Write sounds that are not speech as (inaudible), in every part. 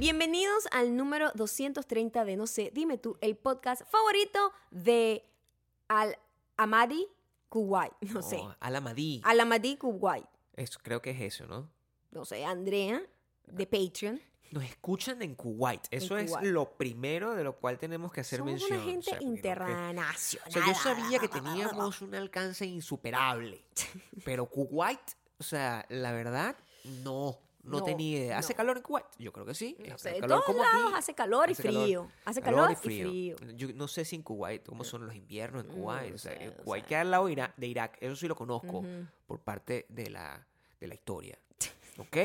Bienvenidos al número 230 de No sé, dime tú, el podcast favorito de Al Amadi Kuwait. (laughs) No sé. Oh, Alamadí. Al Amadi Kuwait. Es- creo que es eso, ¿no? No sé, Andrea de Patreon. Nos escuchan en Kuwait. Eso es Kuwait. lo primero de lo cual tenemos que hacer Somos mención. una gente o sea, porque no- que- internacional. O sea, yo sabía que teníamos un alcance insuperable. (laughs) Pero Kuwait, o sea, la verdad, no. No, No, tenía idea. ¿Hace no. calor en Kuwait? Yo creo que sí. No sé, todos como lados aquí. hace calor y Hace calor. frío. Hace Calor calor, y y frío. Yo no sé si en Kuwait, cómo son los inviernos en Kuwait. o sea, sé, eh, Kuwait queda al lado de Irak. Eso sí lo conozco por parte de la, de la historia. (laughs) ¿Ok?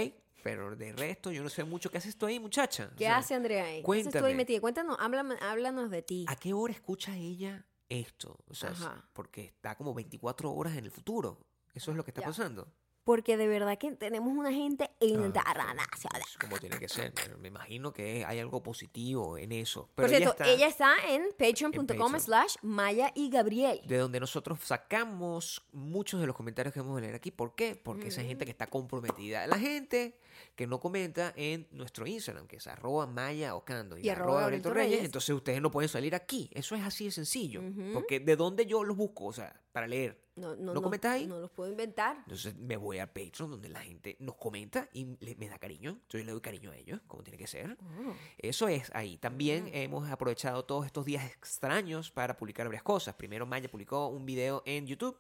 Pero de resto, yo no sé mucho. ¿Qué haces tú ahí, muchacha? O ¿Qué sea, hace Andrea ahí? ¿Qué haces tú ahí metida? Cuéntanos, háblame- háblanos de ti. ¿A qué hora escucha ella esto? O sea, Ajá. porque está como 24 horas en el futuro. Eso es lo que está Ya. pasando. Porque de verdad que tenemos una gente internacional. Es como tiene que ser. me imagino que hay algo positivo en eso. Por ella cierto, está ella está en patreon.com Patreon. slash Maya y Gabriel. de donde nosotros sacamos muchos de los comentarios que vamos a leer aquí. ¿Por qué? Porque esa gente que está comprometida. La gente que no comenta en nuestro Instagram, que es arroba Maya Ocando y, Y arroba Gabriel Torreyes. entonces ustedes no pueden salir aquí. Eso es así de sencillo. Porque de dónde yo los busco, o sea, para leer. No, no, ¿No comentas ahí? No los puedo inventar. Entonces me voy a Patreon donde la gente nos comenta y le- me da cariño. Entonces yo le doy cariño a ellos, como tiene que ser. Oh. Eso es ahí. También hemos aprovechado todos estos días extraños para publicar varias cosas. Primero Maya publicó un video en YouTube.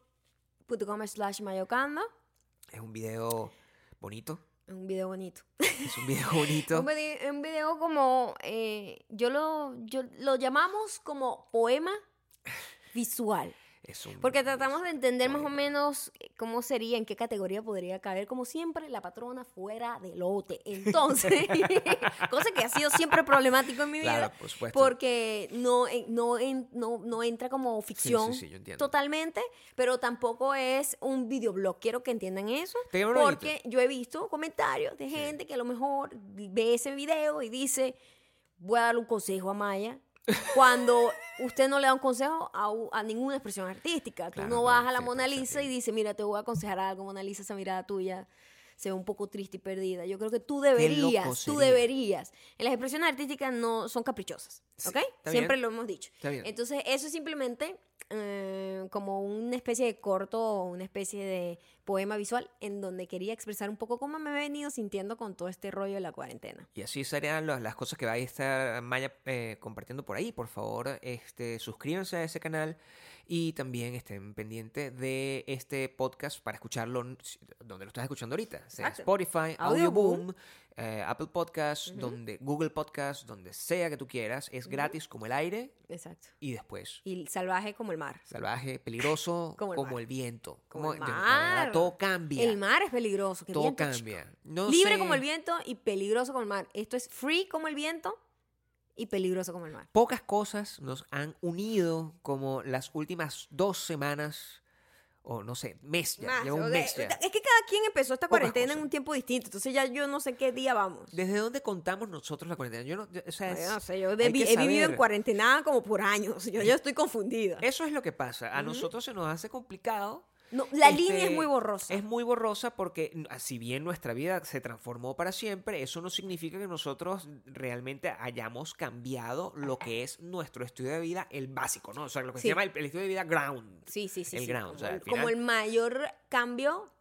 .com slash mayocando. Es un video bonito. Un video bonito. Es un video bonito. (laughs) Un, vide- un video como, eh, yo, lo, yo lo llamamos como poema visual. Es un- Porque tratamos de entender más o menos eh, cómo sería, en qué categoría podría caber, como siempre, la patrona fuera de lote. Entonces, (laughs) cosa que ha sido siempre problemático en mi vida. Claro, por supuesto. Porque no, en- no, no, no entra como Sí, ficción sí, sí, entiendo. totalmente, pero tampoco es un videoblog. Quiero que entiendan eso. Porque yo he visto comentarios de gente que a lo mejor ve ese video y dice, voy a darle un consejo a Maya. Cuando usted no le da un consejo a, ninguna expresión artística. Tú Claro, no no, vas a la sí, Mona Lisa y dices, mira, te voy a aconsejar algo, Mona Lisa, esa mirada tuya se ve un poco triste y perdida. Yo creo que tú deberías, tú deberías. En las expresiones artísticas no son caprichosas, ¿ok? Siempre bien. lo hemos dicho. Está bien. Entonces, eso es simplemente eh, como una especie de corto, una especie de poema visual en donde quería expresar un poco cómo me he venido sintiendo con todo este rollo de la cuarentena. Y así serían las, las cosas que va a estar Maya eh, compartiendo por ahí. Por favor, este, suscríbanse a ese canal y también estén pendientes de este podcast para escucharlo donde lo estás escuchando ahorita. Sea. Spotify, Audioboom. Audioboom, eh, Apple Podcasts, donde, Google Podcasts, donde sea que tú quieras. Es gratis como el aire Exacto. y después. Y salvaje como el mar. Salvaje, peligroso (laughs) Como como el viento. Como el verdad, mar. todo cambia. El mar es peligroso. todo viento, cambia. No Libre sé- como el viento y peligroso como el mar. Esto es free como el viento y peligroso como el mar. Pocas cosas nos han unido como las últimas dos semanas, o no sé, mes ya, Más, lleva o un mes ya. Es que cada quien empezó esta cuarentena en un tiempo distinto. Entonces ya yo no sé qué día vamos. ¿Desde dónde contamos nosotros la cuarentena? Yo no, yo- o sea, No, yo es- no sé, yo hay he, vi- que he vivido en cuarentena como por años. (laughs) Yo ya estoy confundida. Eso es lo que pasa. A nosotros se nos hace complicado. No, la este, línea es muy borrosa. Es muy borrosa porque n- si bien nuestra vida se transformó para siempre, eso no significa que nosotros realmente hayamos cambiado lo que es nuestro estilo de vida, el básico, ¿no? O sea, lo que Sí. se llama el, el estilo de vida ground. Sí, sí, sí. el sí, ground, Como, o sea, como el mayor cambio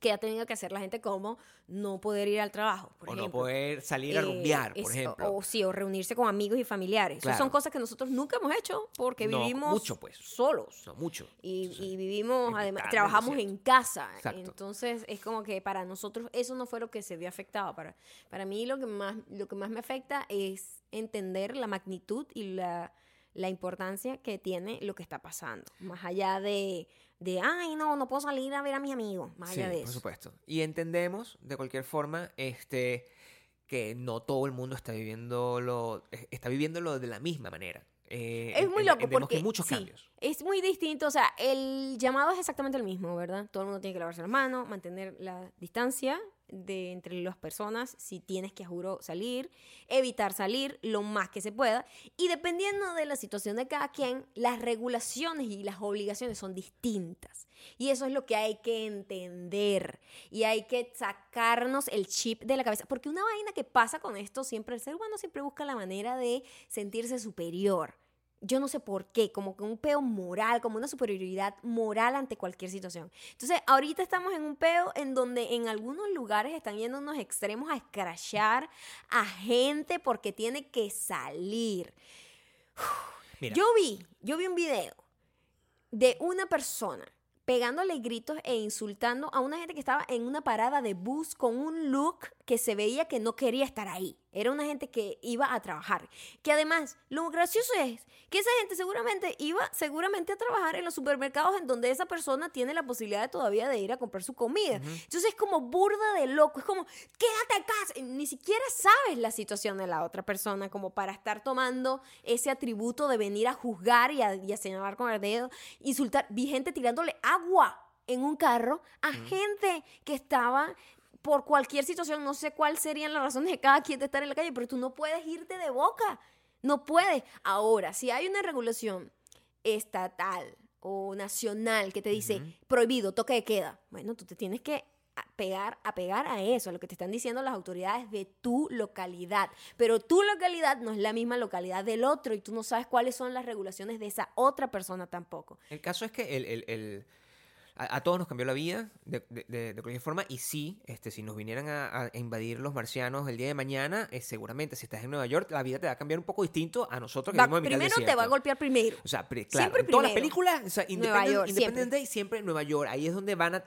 que ha tenido que hacer la gente, como no poder ir al trabajo, por o ejemplo. no poder salir a Eh, rumbear, por es- ejemplo. O, sí, o reunirse con amigos y familiares. Claro. son cosas que nosotros nunca hemos hecho porque No, vivimos mucho, pues. solos. No, mucho. Y, y vivimos, además, trabajamos en casa. Exacto. Entonces, es como que para nosotros eso no fue lo que se vio afectado. Para, para mí lo que, más, lo que más me afecta es entender la magnitud y la, la importancia que tiene lo que está pasando. Más allá de, de, ay, no, no puedo salir a ver a mis amigos. Más Sí, de por eso. supuesto. Y entendemos, de cualquier forma, este que no todo el mundo está viviéndolo, eh, está viviéndolo de la misma manera. Eh, Es muy loco porque que hay muchos sí, cambios. es muy distinto, o sea, el llamado es exactamente el mismo, ¿verdad? Todo el mundo tiene que lavarse las manos, mantener la distancia de entre las personas si tienes que, juro, salir, evitar salir lo más que se pueda. Y dependiendo de la situación de cada quien, las regulaciones y las obligaciones son distintas. Y eso es lo que hay que entender. Y hay que sacarnos el chip de la cabeza. Porque una vaina que pasa con esto, siempre el ser humano siempre busca la manera de sentirse superior yo no sé por qué, como que un peo moral, como una superioridad moral ante cualquier situación. Entonces, ahorita estamos en un peo en donde en algunos lugares están yendo unos extremos a escrachar a gente porque tiene que salir. (sighs) Yo vi, yo vi un video de una persona pegándole gritos e insultando a una gente que estaba en una parada de bus con un look que se veía que no quería estar ahí. Era una gente que iba a trabajar. Que además, lo gracioso es que esa gente seguramente iba seguramente a trabajar en los supermercados en donde esa persona tiene la posibilidad de todavía de ir a comprar su comida. Entonces es como burda de loco. Es como, quédate casa. Ni siquiera sabes la situación de la otra persona como para estar tomando ese atributo de venir a juzgar y a, y a señalar con el dedo, insultar. Vi gente tirándole agua en un carro a gente que estaba por cualquier situación, no sé cuáles serían las razones de cada quien de estar en la calle, pero tú no puedes irte de boca. No puedes. Ahora, si hay una regulación estatal o nacional que te dice prohibido, toque de queda, bueno, tú te tienes que pegar, a pegar a eso, a lo que te están diciendo las autoridades de tu localidad. Pero tu localidad no es la misma localidad del otro y tú no sabes cuáles son las regulaciones de esa otra persona tampoco. El caso es que el, el a, todos nos cambió la vida de, cualquier forma y sí, este, si nos vinieran a, invadir los marcianos el día de mañana, eh, seguramente si estás en Nueva York, la vida te va a cambiar un poco distinto a nosotros que vivimos en Primero te va a golpear primero. O sea, claro, en todas las películas, o sea, Nueva York, Independent siempre. Day siempre Nueva York, ahí es donde van a...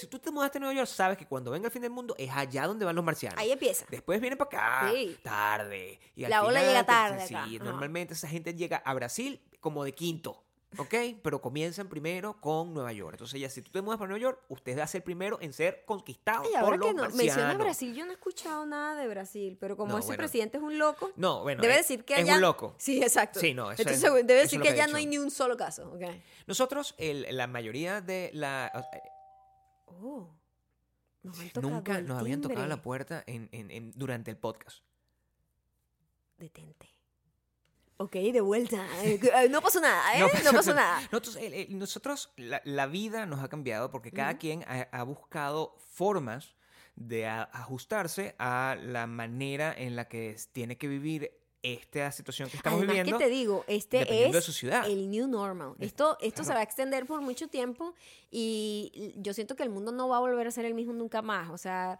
Si tú te mudaste a Nueva York, sabes que cuando venga el fin del mundo es allá donde van los marcianos. Ahí empieza. Después viene para acá, tarde. Y la ola llega tarde. Sí, normalmente esa gente llega a Brasil como de quinto. ¿Ok? Pero comienzan primero con Nueva York. Entonces, ya si tú te mudas para Nueva York, usted va a ser primero en ser conquistado y ahora por que no, menciona Brasil, yo no he escuchado nada de Brasil, pero como ese presidente es un loco, no, bueno, debe decir que allá... Es un loco. Sí, exacto. Sí, no, Entonces, debe decir que, allá no hay ni un solo caso. Okay. Nosotros, la mayoría de la... Oh, nunca nos habían tocado la puerta durante el podcast. Detente. Ok, de vuelta. Eh, no pasó nada, ¿eh? No pasó, nada. Nosotros, la, vida nos ha cambiado porque cada quien ha, buscado formas de ajustarse a la manera en la que tiene que vivir esta situación que estamos Además, viviendo. que te digo, este es de su ciudad. el new normal. Esto, esto se va a extender por mucho tiempo y yo siento que el mundo no va a volver a ser el mismo nunca más. O sea,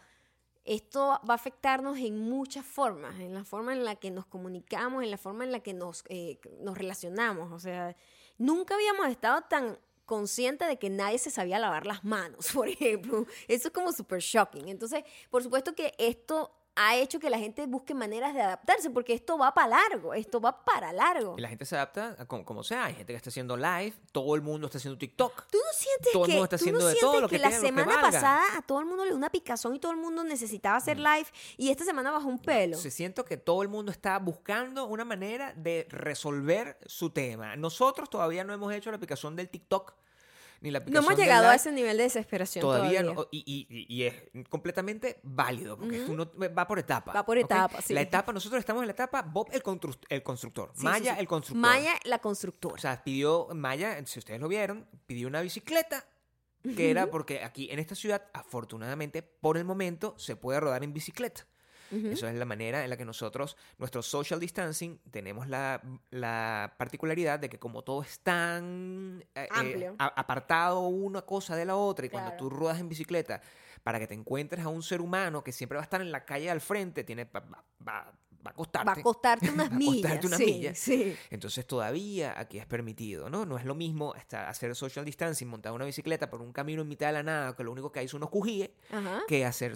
esto va a afectarnos en muchas formas, en la forma en la que nos comunicamos, en la forma en la que nos, eh, nos relacionamos. O sea, nunca habíamos estado tan conscientes de que nadie se sabía lavar las manos, (laughs) por ejemplo. Eso es como súper shocking. Entonces, por supuesto que esto ha hecho que la gente busque maneras de adaptarse, porque esto va para largo, esto va para largo. Y la gente se adapta como, sea. Hay gente que está haciendo live, todo el mundo está haciendo TikTok. ¿Tú no sientes todo que, el mundo está haciendo de todo lo que, la semana pasada a todo el mundo le dio una picazón y todo el mundo necesitaba hacer mm. live y esta semana bajó un pelo? Se siento que todo el mundo está buscando una manera de resolver su tema. Nosotros todavía no hemos hecho la picazón del TikTok no hemos llegado a ese nivel de desesperación todavía. No, y, es completamente válido, porque uno va por etapas. Va por etapas, sí. La etapa, nosotros estamos en la etapa Bob el, el constructor, Maya el constructor. Maya la constructora. O sea, pidió, Maya, si ustedes lo vieron, pidió una bicicleta que era porque aquí en esta ciudad, afortunadamente, por el momento, se puede rodar en bicicleta. Eso es la manera en la que nosotros, nuestro social distancing, tenemos la, particularidad de que como todo es tan eh, eh, apartado una cosa de la otra y cuando tú ruedas en bicicleta, para que te encuentres a un ser humano que siempre va a estar en la calle al frente, tiene, va, va a costarte. Va a costarte unas (laughs) millas. unas sí, millas. Sí. Entonces todavía aquí es permitido, ¿no? No es lo mismo hacer social distancing, montar una bicicleta por un camino en mitad de la nada, que lo único que hay son unos cujíes, que hacer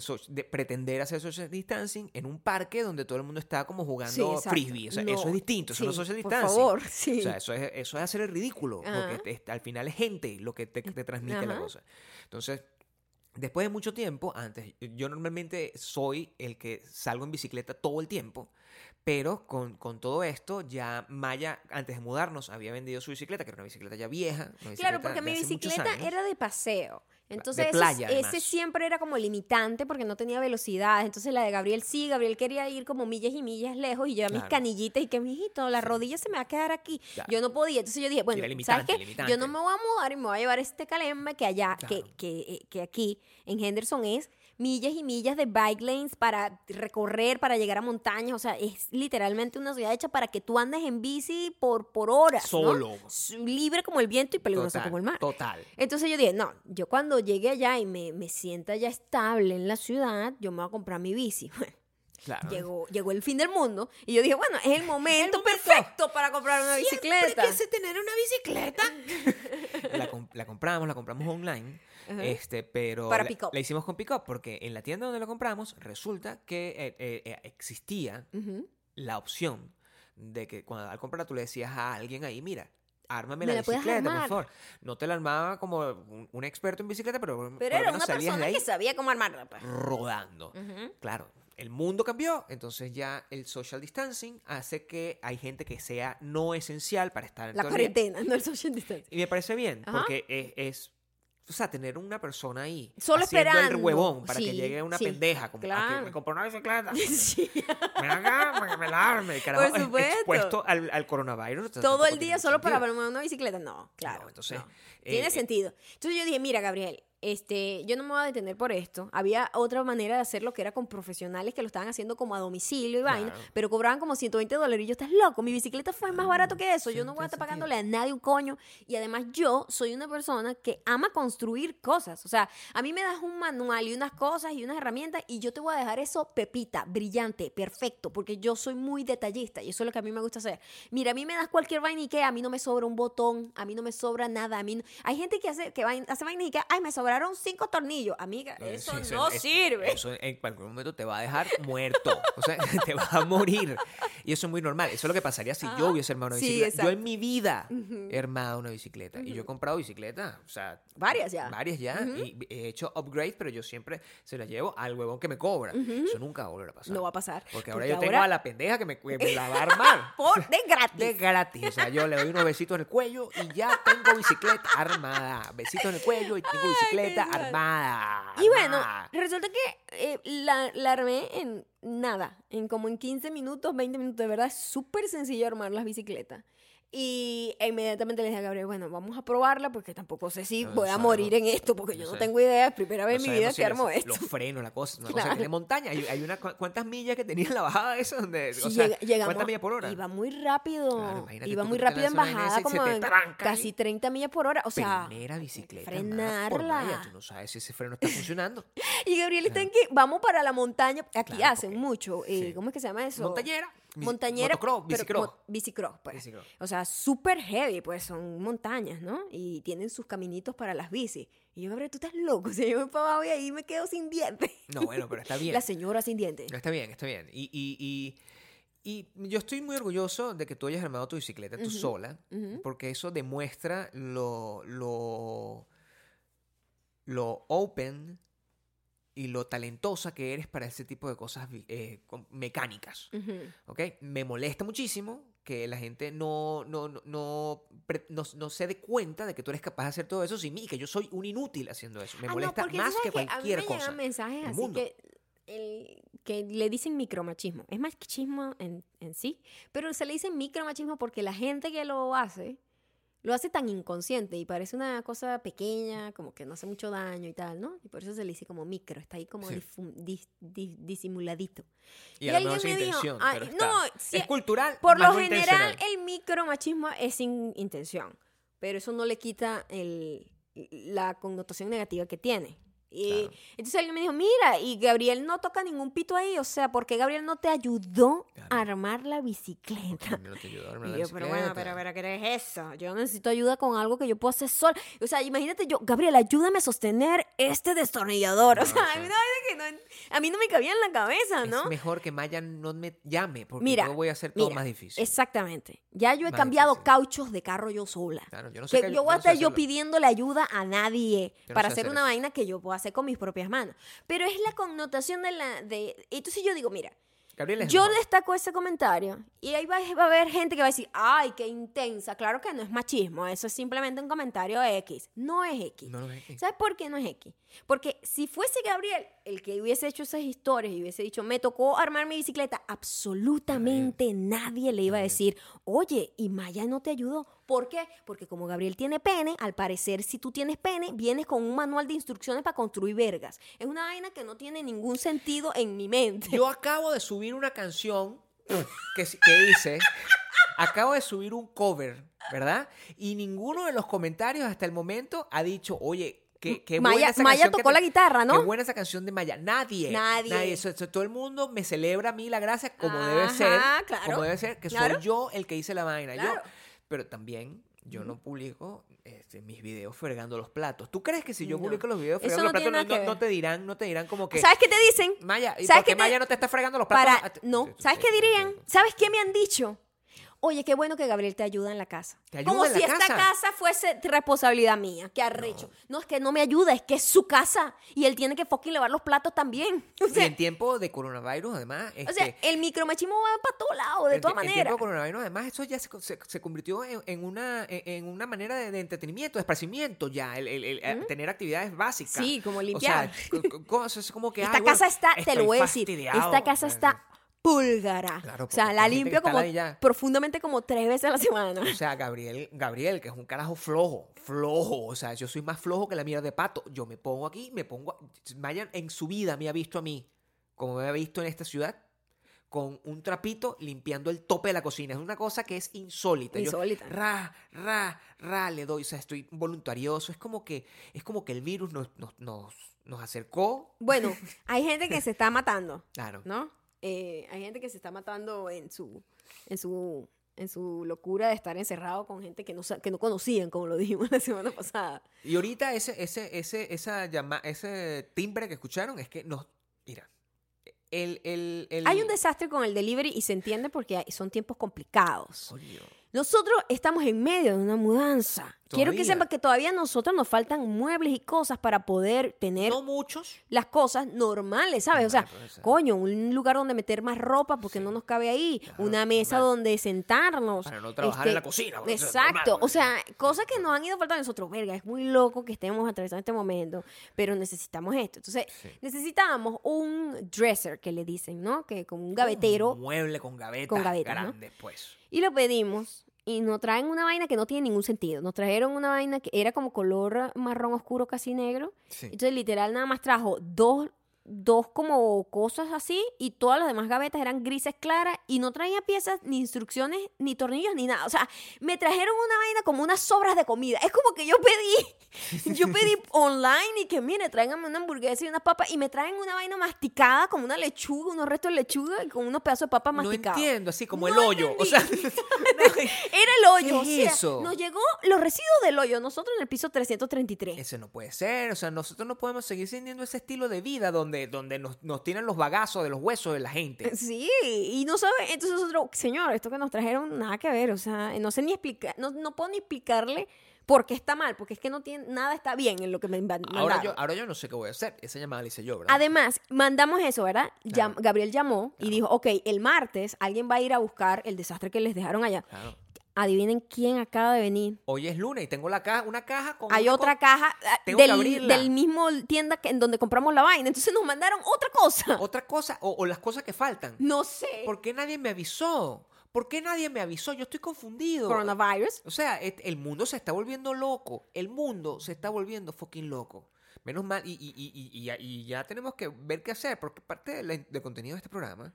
pretender hacer social distancing en un parque donde todo el mundo está como jugando frisbee. O sea, eso es distinto, eso no es social distancing. Por favor, sí. O sea, eso es, eso es hacer el ridículo, porque al final es gente lo que te, te transmite la cosa. Entonces, Después de mucho tiempo, antes, yo normalmente soy el que salgo en bicicleta todo el tiempo, pero con, todo esto ya Maya, antes de mudarnos, había vendido su bicicleta, que era una bicicleta ya vieja. claro, porque mi bicicleta era de paseo. Entonces, de eso- playa, ese siempre era como limitante porque no tenía velocidad. Entonces, la de Gabriel sí, Gabriel quería ir como millas y millas lejos y yo a mis Claro. canillitas y que, mijito, la rodilla se me va a quedar aquí. Claro. Yo no podía. Entonces, yo dije, bueno, ¿sabes qué? limitante. Yo no me voy a mudar y me voy a llevar este calembe que allá, que, Claro. que, eh, que aquí en Henderson es millas y millas de bike lanes para recorrer, para llegar a montañas. O sea, es literalmente una ciudad hecha para que tú andes en bici por, por horas. Solo. Libre como el viento y peligroso Total, como el mar. Total. Entonces yo dije, no, yo cuando llegue allá y me, me sienta ya estable en la ciudad, yo me voy a comprar mi bici. (laughs) Bueno, Claro. llegó, llegó el fin del mundo y yo dije, bueno, es el (laughs) momento perfecto para comprar una bicicleta. tener una bicicleta. (laughs) la, com- la compramos, la compramos online. Ajá. Este, pero Para la, pick-up. la hicimos con pick-up porque en la tienda donde la compramos resulta que eh, eh, eh, existía Ujú. la opción de que cuando al comprarla tú le decías a alguien ahí, mira, ármame ¿Me la la bicicleta, por favor. No te la armaba como un, un experto en bicicleta, pero, Pero lo era una persona de ahí que sabía cómo armarla. pues. rodando. Ujú. Claro, el mundo cambió, entonces ya el social distancing hace que hay gente que sea no esencial para estar en La cuarentena, no el social distancing. Y me parece bien, Ajá. porque es, es, o sea, tener una persona ahí Solo haciendo el esperando. huevón para que llegue una sí, pendeja como "Ah, que claro. me compró una bicicleta. (laughs) Sí. Acá para que me la arme. Carajo Por es supuesto. expuesto al, al coronavirus. Todo el tiene día solo para armar una bicicleta. No, claro. No, entonces, no. eh, Tiene eh, sentido. Entonces yo dije, mira, Gabriel, este, yo no me voy a detener por esto. Había otra manera de hacerlo que era con profesionales que lo estaban haciendo como a domicilio y vaina, Claro. pero cobraban como 120 dólares. Y yo, estás loco, mi bicicleta fue más barato que eso. yo no voy a estar pagándole a nadie un coño. Y además yo soy una persona que ama construir cosas. O sea, a mí me das un manual y unas cosas y unas herramientas y yo te voy a dejar eso pepita, brillante, perfecto, porque yo soy muy detallista y eso es lo que a mí me gusta hacer. Mira, a mí me das cualquier vaina y que a mí no me sobra un botón, a mí no me sobra nada, a mí no- Hay gente que hace que vain- hace vainas y que, ay, me cinco tornillos. Amiga, Eh, eso no es- sirve. Eso en cualquier momento te va a dejar muerto. O sea, (laughs) te vas a morir. Y eso es muy normal. Eso es lo que pasaría si yo Ajá. hubiese armado una Sí, bicicleta. yo en mi vida he armado una bicicleta. Y yo he comprado bicicletas. O sea, Varias ya. Varias ya. Y he hecho upgrade, pero yo siempre se la llevo al huevón que me cobra. Eso nunca va a volver a pasar. No va a pasar. Porque ahora yo tengo a la pendeja que me, que me (laughs) la va a armar. Por de gratis. De gratis. O sea, yo le doy unos besitos en el cuello y ya tengo bicicleta armada. Besitos en el cuello y tengo bicicleta armada. Y bueno, armada. resulta que eh, la, la armé en nada, en como en 15 minutos, 20 minutos. De verdad, es súper sencillo armar las bicicletas. Y inmediatamente le dije a Gabriel, bueno, vamos a probarla porque tampoco sé si No voy a morir en esto porque yo No no tengo idea. Es primera vez No en mi vida que si armo les- esto. Los frenos, la cosa. Una cosa Claro. que tiene montaña. Hay, hay una, cu- ¿Cuántas millas que tenía la bajada esa? Donde, Sí, o sea, llega- llegamos- ¿Cuántas millas por hora? Iba muy rápido. Claro, iba muy rápido en bajada, como en ahí. casi 30 millas por hora. O sea, Primera bicicleta. por frenarla. Maya. Tú no sabes si ese freno está funcionando. (laughs) y Gabriel está en que vamos para la montaña. Aquí Claro, hacen porque- mucho. eh, sí. ¿Cómo es que se llama eso? Montañera. Montañera. Motocross, bicicross. mo- bicicross, pues. Bicicross. O sea, súper heavy, pues son montañas, ¿no? Y tienen sus caminitos para las bicis. Y yo, Gabriel, tú estás loco. (laughs) Si yo me para abajo y ahí me quedo sin dientes. No, bueno, pero está (laughs) bien. La señora sin dientes. Está bien, está bien. Y, y, y, y yo estoy muy orgulloso de que tú hayas armado tu bicicleta tú sola, porque eso demuestra lo, lo, lo open y lo talentosa que eres para ese tipo de cosas eh, mecánicas. ¿ok? Me molesta muchísimo que la gente no, no, no, no, pre- no- no se dé cuenta de que tú eres capaz de hacer todo eso sin mí, que yo soy un inútil haciendo eso. Me Ah, molesta más sabes que a mí cualquier me cosa. mensajes así mundo. que, el- que le dicen micromachismo. Es machismo en, en sí, pero se le dice micromachismo porque la gente que lo hace, lo hace tan inconsciente y parece una cosa pequeña, como que no hace mucho daño y tal, ¿no? Y por eso se le dice como micro, está ahí como Sí. difu- dis- dis- disimuladito. Y, Y a alguien sin me dijo, intención, "Ay, pero está. no, si- es cultural. Por lo no general, el micromachismo es sin intención, pero eso no le quita el- la connotación negativa que tiene. Y Claro. entonces alguien me dijo, mira, y Gabriel no toca ningún pito ahí, o sea, porque Gabriel no te ayudó Claro. a armar la bicicleta. No te ayudó a armar Y la yo, pero bueno, pero, pero, ¿qué es eso? Yo necesito ayuda con algo que yo puedo hacer sola. O sea, imagínate yo, Gabriel, ayúdame a sostener este destornillador. O sea, a mí, no, que no- a mí no me cabía en la cabeza, ¿no? Es mejor que Maya no me llame, porque Mira, yo voy a hacer todo mira, más difícil. Exactamente. Ya yo he Más cambiado difícil. cauchos de carro yo sola. Claro, yo no sé Que qué- yo voy a estar yo pidiéndole ayuda a nadie para hacer hacer una eso. vaina que yo puedo hacer con mis propias manos. Pero es la connotación de la... de Entonces yo digo, mira, Gabriel Yo mejor. destaco ese comentario y ahí va, va a haber gente que va a decir, ay, qué intensa. Claro que no es machismo, eso es simplemente un comentario X. No es X. No es X. ¿Sabes por qué no es X? Porque si fuese Gabriel el que hubiese hecho esas historias y hubiese dicho, me tocó armar mi bicicleta, absolutamente nadie le iba a decir, oye, y Maya no te ayudó. ¿Por qué? Porque como Gabriel tiene pene, al parecer si tú tienes pene, vienes con un manual de instrucciones para construir vergas. Es una vaina que no tiene ningún sentido en mi mente. Yo acabo de subir una canción que, que hice. Acabo de subir un cover, ¿verdad? Y ninguno de los comentarios hasta el momento ha dicho, oye, qué, qué buena Maya, esa Maya que tocó la guitarra, ¿no? Qué buena esa canción de Maya. Nadie. Nadie. Eso- eso- todo el mundo me celebra a mí la gracia como debe ser. claro. Como debe ser, que Claro. soy yo el que hice la vaina. Yo, pero también yo no publico este, mis videos fregando los platos. ¿Tú crees que si yo No. publico los videos fregando no los platos no, te dirán, no te dirán como que ¿Sabes qué te dicen? Maya, ¿y ¿Sabes por qué te- Maya no te está fregando los platos? Para, Ah, no, ¿sabes qué dirían? ¿Sabes qué me han dicho? Oye, qué bueno que Gabriel te ayuda en la casa. ¿Te ayuda Como en la si esta casa? casa fuese responsabilidad mía. Qué arrecho. No. es que no me ayuda, es que es su casa. Y él tiene que fucking lavar los platos también. (laughs) O Y sea, en tiempo de coronavirus, además, o sea, este, el micromachismo va para todos lados, de todas ti- En maneras. tiempo de coronavirus, además, eso ya se, se- se convirtió en, en una, en, una manera de, de entretenimiento, de esparcimiento ya, el, el- el- tener actividades básicas. Sí, como O sea, limpiar. co- co- cosas como que... Esta bueno, casa está, te lo voy a decir, esta casa está púlgara. Claro, o sea, la limpio como profundamente como tres veces a la semana. O sea, Gabriel, Gabriel, que es un carajo flojo, flojo. O sea, yo soy más flojo que la mierda de pato. Yo me pongo aquí, me pongo. Maya en su vida me ha visto a mí, como me ha visto en esta ciudad, con un trapito limpiando el tope de la cocina. Es una cosa que es insólita. Yo, Insólita. ra, ra, ra, le doy. O sea, estoy voluntarioso. Es como que, es como que el virus nos, nos, nos, nos acercó. Bueno, (laughs) hay gente que se está matando. Claro. ¿no? Eh, hay gente que se está matando en su, en su, en su locura de estar encerrado con gente que no, que no conocían, como lo dijimos (laughs) la semana pasada. Y ahorita ese, ese, ese, esa llama, ese timbre que escucharon es que nos. Mira. El, el, el- Hay un desastre con el delivery y se entiende porque son tiempos complicados. Coño. Nosotros estamos en medio de una mudanza. Quiero que sepan que todavía a nosotros nos faltan muebles y cosas para poder tener No muchos. las cosas normales, ¿sabes? O sea, coño, un lugar donde meter más ropa porque no nos cabe ahí, Claro, una mesa normal. donde sentarnos. Para no trabajar en la cocina, Exacto, o sea, cosas que nos han ido faltando a nosotros. Verga, es muy loco que estemos atravesando este momento, pero necesitamos esto. Entonces, Sí. necesitábamos un dresser, que le dicen, ¿no? Que como un gavetero, Un mueble con gavetas. Con gavetas, ¿no? Grandes, pues. Y lo pedimos. Y nos traen una vaina que no tiene ningún sentido. Nos trajeron una vaina que era como color marrón oscuro, casi negro. Sí. Entonces, literal, nada más trajo dos, dos como cosas así y todas las demás gavetas eran grises claras y no traía piezas, ni instrucciones, ni tornillos, ni nada. O sea, me trajeron una vaina como unas sobras de comida. Es como que yo pedí, (laughs) yo pedí online y que, mire, tráiganme una hamburguesa y unas papas y me traen una vaina masticada como una lechuga, unos restos de lechuga y con unos pedazos de papas No masticados. entiendo, así como No el hoyo. O sea, (laughs) (laughs) Era el hoyo. ¿Qué es o sea, eso? Nos llegó los residuos del hoyo, nosotros en el piso 333. ese no puede ser. O sea, nosotros no podemos seguir teniendo ese estilo de vida donde, donde nos, nos tienen los bagazos de los huesos de la gente. (laughs) Sí, y no sabe, entonces nosotros, señor, esto que nos trajeron nada que ver, o sea, no sé ni explicar, no, no puedo ni explicarle por qué está mal, porque es que no tiene, nada está bien en lo que me mandaron. Ahora yo, ahora yo no sé qué voy a hacer. Esa llamada la hice yo, ¿verdad? Además, mandamos eso, ¿verdad? Llam-. Gabriel llamó y dijo, ok, el martes alguien va a ir a buscar el desastre que les dejaron allá. Claro. Adivinen quién acaba de venir. Hoy es lunes y tengo la caja, una caja con. Hay otra co- caja ah, del, mismo tienda que, en donde compramos la vaina. Entonces nos mandaron otra cosa. (laughs) Otra cosa, o, o las cosas que faltan. No sé. ¿Por qué nadie me avisó? ¿Por qué nadie me avisó? Yo estoy confundido. Coronavirus. O sea, el mundo se está volviendo loco. El mundo se está volviendo fucking loco. Menos mal, y, y- y- y- y ya- tenemos que ver qué hacer, porque parte del del contenido de este programa,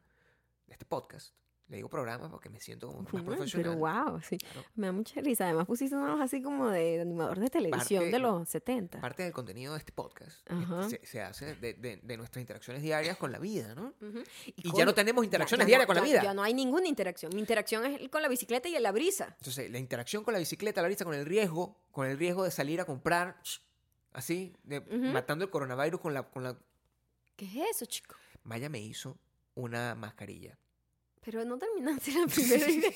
de este podcast, le digo programa porque me siento como más Bueno, profesional. pero wow, sí. Claro. Me da mucha risa. Además pusiste unos así como de animador de televisión Parte- de los 70. Parte del contenido de este podcast este, se, se hace de, de- de nuestras interacciones diarias con la vida, ¿no? Y ya no tenemos interacciones ya diarias no- con la vida. Ya no hay ninguna interacción. Mi interacción es con la bicicleta y la brisa. Entonces, la interacción con la bicicleta, la brisa, con el riesgo, con el riesgo de salir a comprar, así, de- matando el coronavirus con la, con la... ¿Qué es eso, chico? Maya me hizo una mascarilla Pero no terminaste la (laughs) primera idea.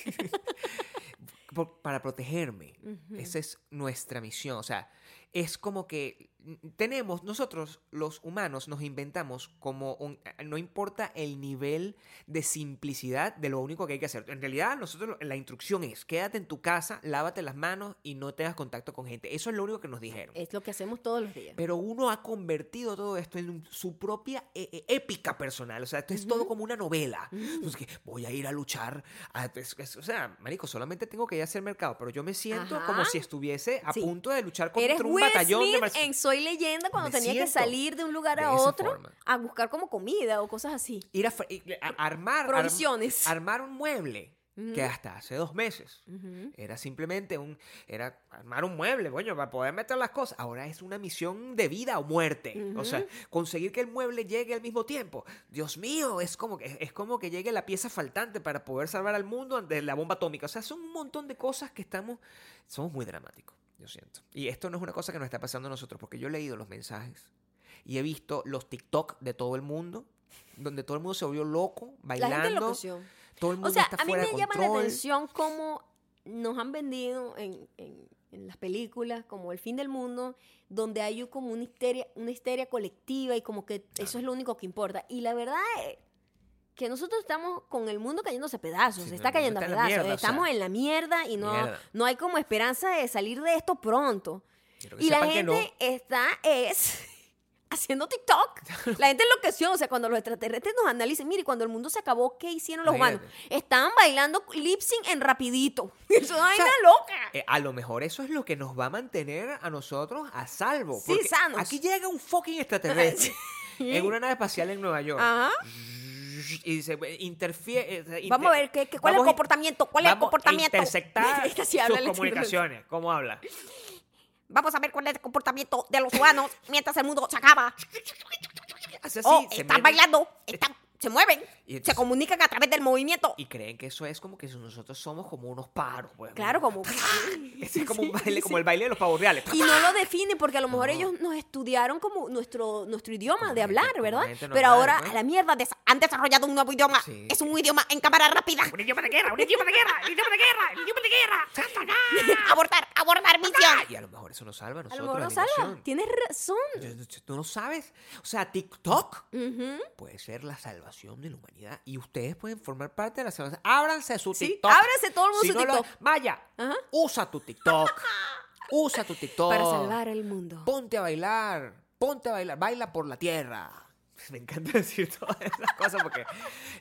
por- para protegerme. Esa es nuestra misión. O sea, es como que tenemos, nosotros los humanos nos inventamos como un, no importa el nivel de simplicidad de lo único que hay que hacer. En realidad, nosotros la instrucción es, quédate en tu casa, lávate las manos y no tengas contacto con gente. Eso es lo único que nos dijeron. Es lo que hacemos todos los días. Pero uno ha convertido todo esto en un- su propia eh, épica personal. O sea, esto es todo como una novela. Entonces, que voy a ir a luchar. a- es- es- o sea, marico, solamente tengo que ir a hacer mercado, pero yo me siento Ajá. como si estuviese a Sí. punto de luchar contra Eres un Will batallón de Smith en Soy Leyenda cuando Me tenía que salir de un lugar de a otro forma. a buscar como comida o cosas así. ir a, y- a- armar, arm- Provisiones. (laughs) armar un mueble Ujú. que hasta hace dos meses Ujú. era simplemente un era armar un mueble, bueno, para poder meter las cosas. Ahora es una misión de vida o muerte. O sea, conseguir que el mueble llegue al mismo tiempo. Dios mío, es como que es como que llegue la pieza faltante para poder salvar al mundo ante la bomba atómica. O sea, son un montón de cosas que estamos somos muy dramáticos, yo siento. Y esto no es una cosa que nos está pasando a nosotros porque yo he leído los mensajes y he visto los TikTok de todo el mundo donde todo el mundo se volvió loco, La gente bailando. enloqueció. todo el mundo O sea, está a mí fuera me de llama la atención cómo nos han vendido en, en- en las películas como el fin del mundo, donde hay como una histeria, una histeria colectiva y como que eso es lo único que importa. Y la verdad es que nosotros estamos con el mundo cayéndose a pedazos, Sí, se está cayendo a está pedazos, mierda, o sea, estamos en la mierda y no, mierda. no hay como esperanza de salir de esto pronto. Y la no. gente está es (laughs) haciendo TikTok. La gente enloqueció, o sea, cuando los extraterrestres nos analicen, mire, cuando el mundo se acabó, ¿qué hicieron los humanos? Imagínate. Estaban bailando lip sync en rapidito. Eso (laughs) es una sea, loca. Eh, a lo mejor eso es lo que nos va a mantener a nosotros a salvo. Sí, sanos. Aquí llega un fucking (laughs) extraterrestre en una nave espacial en Nueva York. Ajá. Y dice, interfiere. eh, inter- Vamos a ver ¿qué, qué- cuál es el comportamiento, cuál es el comportamiento. Intersectar (laughs) sí sus comunicaciones. ¿Cómo habla? Vamos a ver cuál es el comportamiento de los humanos mientras el mundo se acaba. (laughs) Así, oh, se están bailando, están, se mueven, Y se comunican a través del movimiento. Y creen que eso es como que nosotros somos como unos paros. Pues, Claro, como... (laughs) Ese es como un baile, como el baile de los pavos reales. Y no lo define porque a lo mejor No. ellos nos estudiaron como nuestro, nuestro idioma Como de hablar, ¿verdad? Pero ahora pues. a la mierda han desarrollado un nuevo idioma. Sí. Es un idioma en cámara rápida. Un idioma de guerra, un idioma de guerra, un idioma de guerra, un idioma de guerra. (laughs) abordar, abordar misión. Y a lo mejor eso nos salva a A nosotros. lo mejor la no salva. Tienes razón. Tú no sabes. O sea, TikTok puede ser la salvación de la humanidad. Y ustedes pueden formar parte de la salvación. Ábranse su Sí, TikTok. ábranse todo el mundo Si su no lo- TikTok. Vaya, Ajá. usa tu TikTok. (laughs) usa tu TikTok. Para salvar el mundo. Ponte a bailar. Ponte a bailar. Baila por la tierra. (laughs) Me encanta decir todas esas cosas porque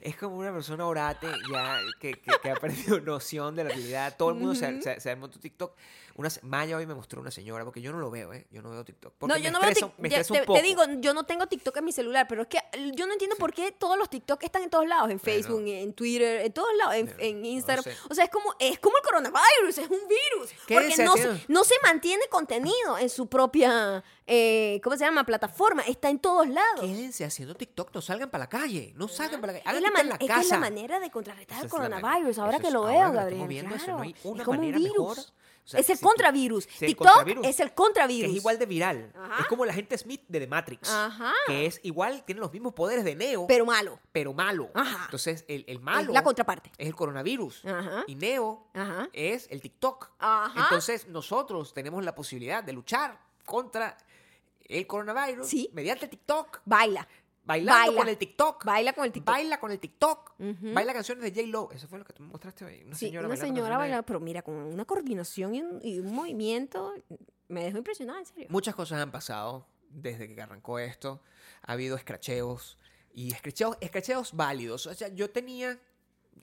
es como una persona orate ya que, que- que ha perdido noción de la realidad. Todo el mundo se, se, se armó tu TikTok. Una, se- Maya hoy me mostró una señora porque yo no lo veo, ¿eh? Yo no veo TikTok. Porque No, yo me no veo estresa- Tik- me ya te, un poco. te digo, yo no tengo TikTok en mi celular, pero es que eh, yo no entiendo por qué todos los TikTok están en todos lados, en Facebook, en Twitter, en todos lados, en, Bueno, en no Instagram. sé. O sea, es como es como el coronavirus, es un virus, ¿Qué porque no se, no se mantiene contenido en su propia eh, ¿cómo se llama? plataforma, está en todos lados. Quédense haciendo TikTok, no salgan para la calle. No salgan para la calle. Es Hagan la, TikTok en man- la es que casa. es la manera de contrarrestar el es coronavirus, ahora que es- lo veo, Gabriel. viendo eso, claro. no hay una es como un virus. mejor. O sea, es el si contravirus. el TikTok contravirus, es el Que contravirus. es igual de viral. Ajá. Es como la gente Smith de The Matrix. Ajá. Que es igual, tiene los mismos poderes de Neo, Pero malo. pero malo. Ajá. Entonces, el, el Es malo la contraparte. es el coronavirus. Ajá. Y Neo es el TikTok. Ajá. Entonces, nosotros tenemos la posibilidad de luchar contra el coronavirus Sí. mediante TikTok. Baila. Bailando Baila. con el TikTok. Baila con el TikTok. Baila con el TikTok. Baila canciones de J-Lo. Eso fue lo que tú me mostraste hoy. Una Sí, señora una señora bailando, pero mira, con una coordinación y un, y un movimiento, me dejó impresionada, en serio. Muchas cosas han pasado desde que arrancó esto. Ha habido escracheos y escracheos, escracheos válidos. O sea, yo tenía.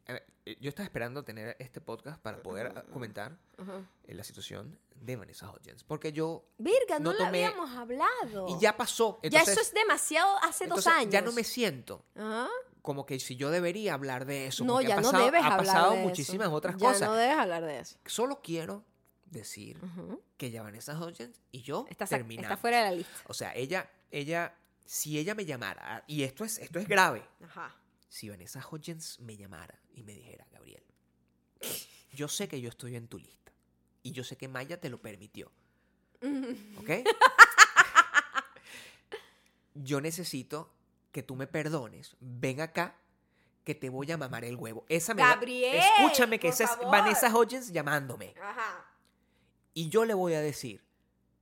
Eh, Yo estaba esperando tener este podcast para poder ah, comentar Ajá. eh, la situación de Vanessa Hudgens. Porque yo. Virga, no, No lo tomé- habíamos hablado. Y ya pasó. ya Entonces, eso es demasiado hace dos entonces años. Ya no me siento Ajá. como que si yo debería hablar de eso. No, ya ha no pasado, debes ha hablar de eso. muchísimas otras ya cosas. no debes hablar de eso. Solo quiero decir Ujú. que ya Vanessa Hudgens y yo está, terminamos. está fuera de la lista. O sea, ella, ella, si ella me llamara, y esto es, esto es grave, Ajá. Si Vanessa Hudgens me llamara y me dijera, Gabriel, yo sé que yo estoy en tu lista y yo sé que Maya te lo permitió, ¿ok? yo necesito que tú me perdones, ven acá que te voy a mamar el huevo. Esa me va- Gabriel, escúchame que esa es. Vanessa Hudgens llamándome Ajá. y yo le voy a decir,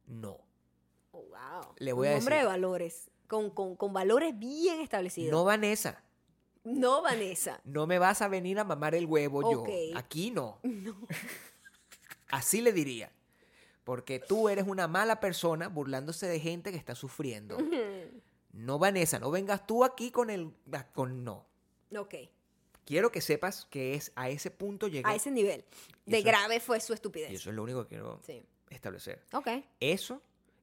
no, Wow. Le voy un a hombre decir. de valores. Con, con, con valores bien establecidos. No, Vanessa, No, Vanessa. no me vas a venir a mamar el huevo yo. Aquí (laughs) no. Así le diría. Porque tú eres una mala persona burlándose de gente que está sufriendo. No, Vanessa, no vengas tú aquí con el... ah, con no. ok. Quiero que sepas que es a ese punto llegué. A ese nivel. Y De grave fue su estupidez. Y eso es lo único que quiero Sí. establecer. Ok. Eso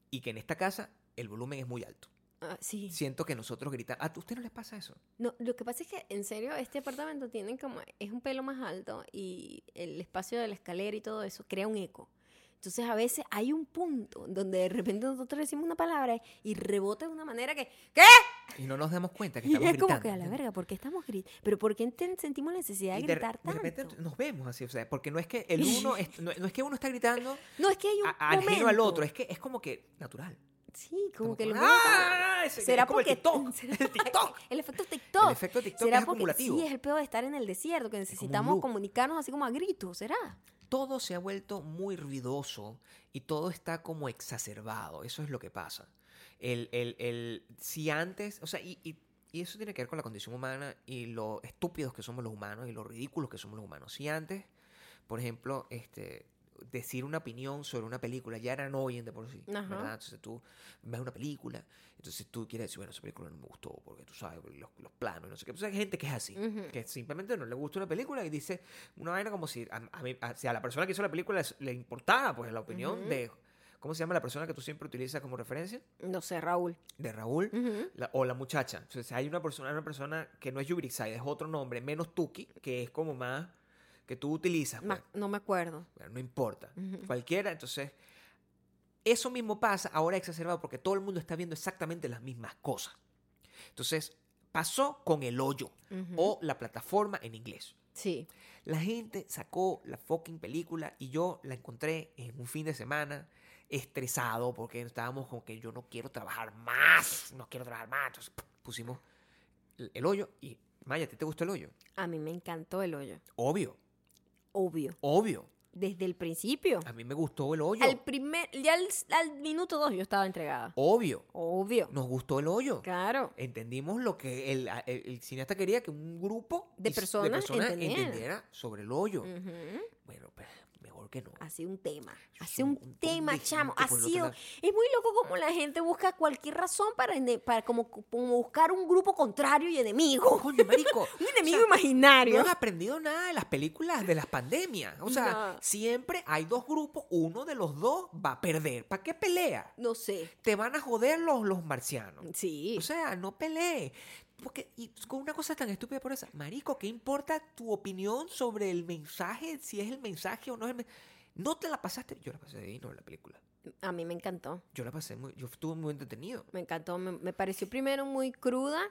y que en esta casa el volumen es muy alto. Ah, sí. Siento que nosotros gritamos. ¿A usted no les pasa eso? No, lo que pasa es que, en serio, este apartamento tiene como, es un pelo más alto y el espacio de la escalera y todo eso crea un eco. Entonces, a veces hay un punto donde de repente nosotros decimos una palabra y rebota de una manera que, ¿qué? Y no nos damos cuenta que (laughs) Y estamos es como gritando. que a la verga, ¿por qué estamos gritando? Pero ¿por qué sentimos la necesidad de, Y de, gritar de tanto? repente nos vemos así, o sea, porque no es que (laughs) el uno, es- no, no es que uno está gritando No, es que hay un a- al momento. otro, es que es como que natural. Sí, como que momentos- ¡Ah! Ese- ¿Será como el porque TikTok, (laughs) será- el TikTok. (laughs) el efecto TikTok. El efecto TikTok ¿Será es porque acumulativo. sí es el peor de estar en el desierto que necesitamos comunicarnos así como a gritos, ¿será? Todo se ha vuelto muy ruidoso y todo está como exacerbado. Eso es lo que pasa. El, el, el, si antes, o sea, y, y- y eso tiene que ver con la condición humana y lo estúpidos que somos los humanos y lo ridículos que somos los humanos. Si antes, por ejemplo, este, decir una opinión sobre una película ya era no de por sí, Ajá. ¿verdad? Entonces tú ves una película, entonces tú quieres decir, bueno, esa película no me gustó porque tú sabes, los, los planos no sé qué. Pues hay gente que es así, Ujú. que simplemente no le gusta una película y dice una vaina como si a, a mí- a- si a la persona que hizo la película les- le importaba, pues la opinión Ujú. de, ¿cómo se llama la persona que tú siempre utilizas como referencia? No sé, Raúl. De Raúl. Ujú. la- o la muchacha. Entonces, hay una persona, una persona que no es Yubrixide, es otro nombre, menos Tuki, que es como más que tú utilizas. pues. No me acuerdo. Bueno, no importa. Cualquiera, entonces. Eso mismo pasa ahora exacerbado porque todo el mundo está viendo exactamente las mismas cosas. Entonces, pasó con el hoyo o la plataforma en inglés. Sí. La gente sacó la fucking película y yo la encontré en un fin de semana estresado porque estábamos como que yo no quiero trabajar más, no quiero trabajar más. Entonces pusimos el, hoyo y Maya, ¿a ti te gustó el hoyo? A mí me encantó el hoyo. Obvio, Obvio. obvio. Desde el principio. A mí me gustó el hoyo. Al primer, ya al, al minuto dos yo estaba entregada. Obvio. Obvio. Nos gustó el hoyo. Claro. Entendimos lo que el, el- el cineasta quería que un grupo De personas entendiera. entendiera sobre el hoyo. Bueno, pues mejor que no. Ha sido un tema. Ha Es sido un un, tema, chamo. Ha sido. Es muy loco como la gente busca cualquier razón para, para como, como buscar un grupo contrario y enemigo. Coño, marico. (laughs) Un enemigo o sea, imaginario. No has aprendido nada de las películas de las pandemias. O sea, No. siempre hay dos grupos, uno de los dos va a perder. ¿Para qué pelea? No sé. Te van a joder los, los marcianos. Sí. O sea, no pelee. Porque, y con una cosa tan estúpida por esa, Marico, ¿qué importa tu opinión sobre el mensaje? Si es el mensaje o no es el mensaje. No te la pasaste. Yo la pasé divino en la película. A mí me encantó. Yo la pasé muy. Yo estuve muy entretenido. Me encantó. Me, me pareció primero muy cruda.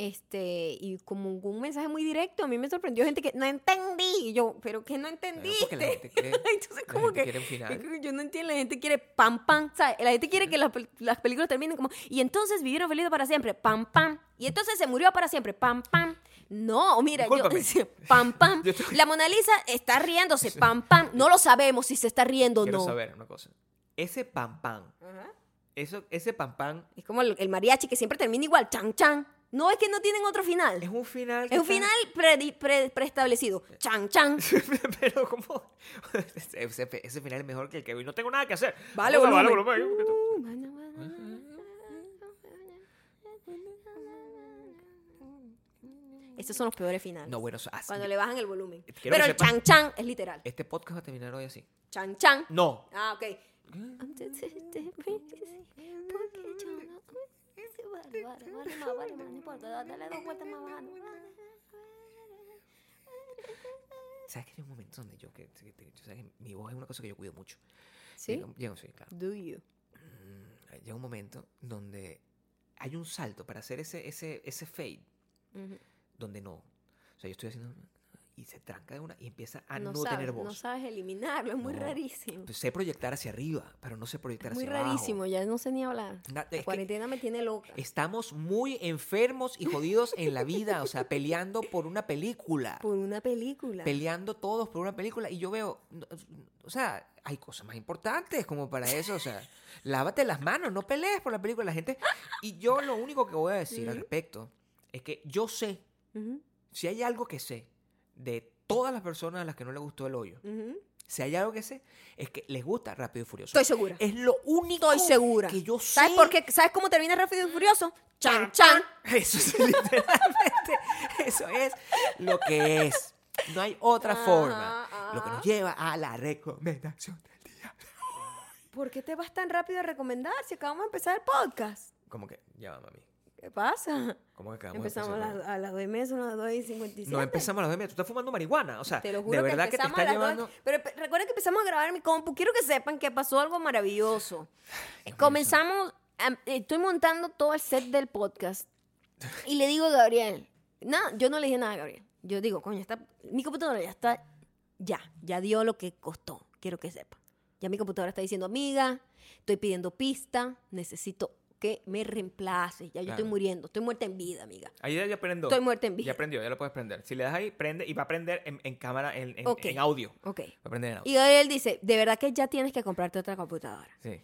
Este, y como un mensaje muy directo. A mí me sorprendió gente que no entendí. Y yo, ¿pero qué no Claro, gente quiere, (laughs) Entonces, la como que. Yo no entiendo, la gente quiere pam, pam, ¿sabes? La gente quiere que las, las películas terminen como, y entonces vivieron felices para siempre, pam, pam, y entonces se murió para siempre, pam, pam. No, mira, yo, Discúlpame. (laughs) pam, pam. (laughs) Yo estoy- La Mona Lisa está riéndose, pam, pam. No lo sabemos si se está riendo o Quiero no. saber una cosa. Ese pam pam. Ajá. Eso, ese pam pam Es como el, el mariachi que siempre termina igual, chan, chan. No es que no tienen otro final. es un final. Es un está- final pre- preestablecido. Chan, chan. (laughs) Pero como (laughs) ese, final es mejor que el que vi. No tengo nada que hacer. Vale, volumen. volumen. Estos son los peores finales. No, bueno, así- Cuando le bajan el volumen. Quiero Pero el sepas- chan chan es literal. Este podcast va a terminar hoy así. Chan chan. No. Ah, ok. Antes de este príncipe, porque yo no- Vale, vale, vale, más, vale, más, no importa, dale dos vueltas más bajando. ¿Sabes que hay un momento donde yo, que, que- que- sabes que mi voz es una cosa que yo cuido mucho? ¿Sí? Llega, llega- sí, claro. Do you? Mm, Llega un momento donde hay un salto para hacer ese, ese, ese fade, Ujú. donde no. O sea, yo estoy haciendo... y se tranca de una y empieza a no, no, sabes, tener voz. no sabes eliminarlo, es muy No. rarísimo. Pues sé proyectar hacia arriba, pero no sé proyectar Es muy hacia abajo. rarísimo, ya no sé ni hablar. La cuarentena me tiene loca. estamos muy enfermos y jodidos en la vida, o sea, peleando por una película. Por una película. Peleando todos por una película y yo veo, o sea, hay cosas más importantes como para eso, o sea, (laughs) lávate las manos, no pelees por la película la gente. Y yo lo único que voy a decir al respecto es que yo sé, si hay algo que sé de todas las personas a las que no les gustó el hoyo, si hay algo que sé, es que les gusta Rápido y Furioso. Estoy segura. Es lo único Estoy segura. que yo sé. ¿Sabes por qué? ¿Sabes cómo termina Rápido y Furioso? Chan, chan. Eso es (laughs) literalmente, eso es lo que es. No hay otra Ajá, forma. Lo que nos lleva a la recomendación del día. ¿Por qué te vas tan rápido a recomendar si acabamos de empezar el podcast? ¿Cómo que? Ya va, mami. ¿Qué pasa? ¿Cómo que acabamos Empezamos de a las, a las 2 y media, son las 2 y 57. No empezamos a las dos y media. Tú estás fumando marihuana. O sea, Te lo juro de verdad que, te está llevando. dos- Pero pe- recuerda que empezamos a grabar en mi compu. Quiero que sepan que pasó algo maravilloso. Comenzamos, a- estoy montando todo el set del podcast. Y le digo a Gabriel, no, yo no le dije nada a Gabriel. Yo digo, coño, está, mi computadora ya está, ya, ya dio lo que costó. Quiero que sepa. Ya mi computadora está diciendo, amiga, estoy pidiendo pista, necesito que me reemplace. Ya yo Claro. estoy muriendo, estoy muerta en vida, amiga. Ahí ya, prendió. Estoy muerta en vida. Ya prendió, ya lo puedes prender. Si le das ahí, prende y va a prender en, en cámara, en, en- Ok. en audio. Ok. Va a prender en audio. Y Gabriel dice, de verdad que ya tienes que comprarte otra computadora. Sí.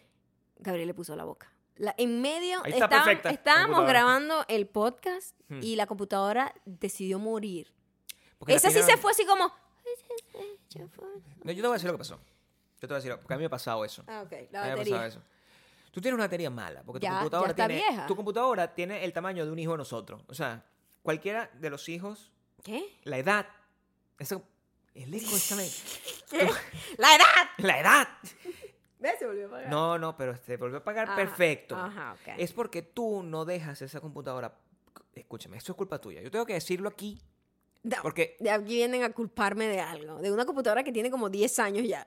Gabriel le puso la boca. La- en medio está la estábamos computadora. grabando el podcast Hmm. y la computadora decidió morir. Porque la Esa sí tiene- se fue así como... No, yo te voy a decir lo que pasó. Yo te voy a decir, porque a mí me ha pasado eso. Ah, ok, A mí la me ha pasado eso. Tú tienes una batería mala, porque tu Ya- ya computadora está tiene vieja. tu computadora tiene el tamaño de un hijo de nosotros. O sea, cualquiera de los hijos, ¿Qué? la edad, eso el eco está me- (laughs) ¡La edad! (laughs) la edad. ¿Ves? Se volvió a apagar. No, no, pero te volvió a pagar Ajá, perfecto. Ajá, ok. Es porque tú no dejas esa computadora. Escúchame, esto es culpa tuya. Yo tengo que decirlo aquí No, porque de aquí vienen a culparme de algo. De una computadora que tiene como 10 años ya.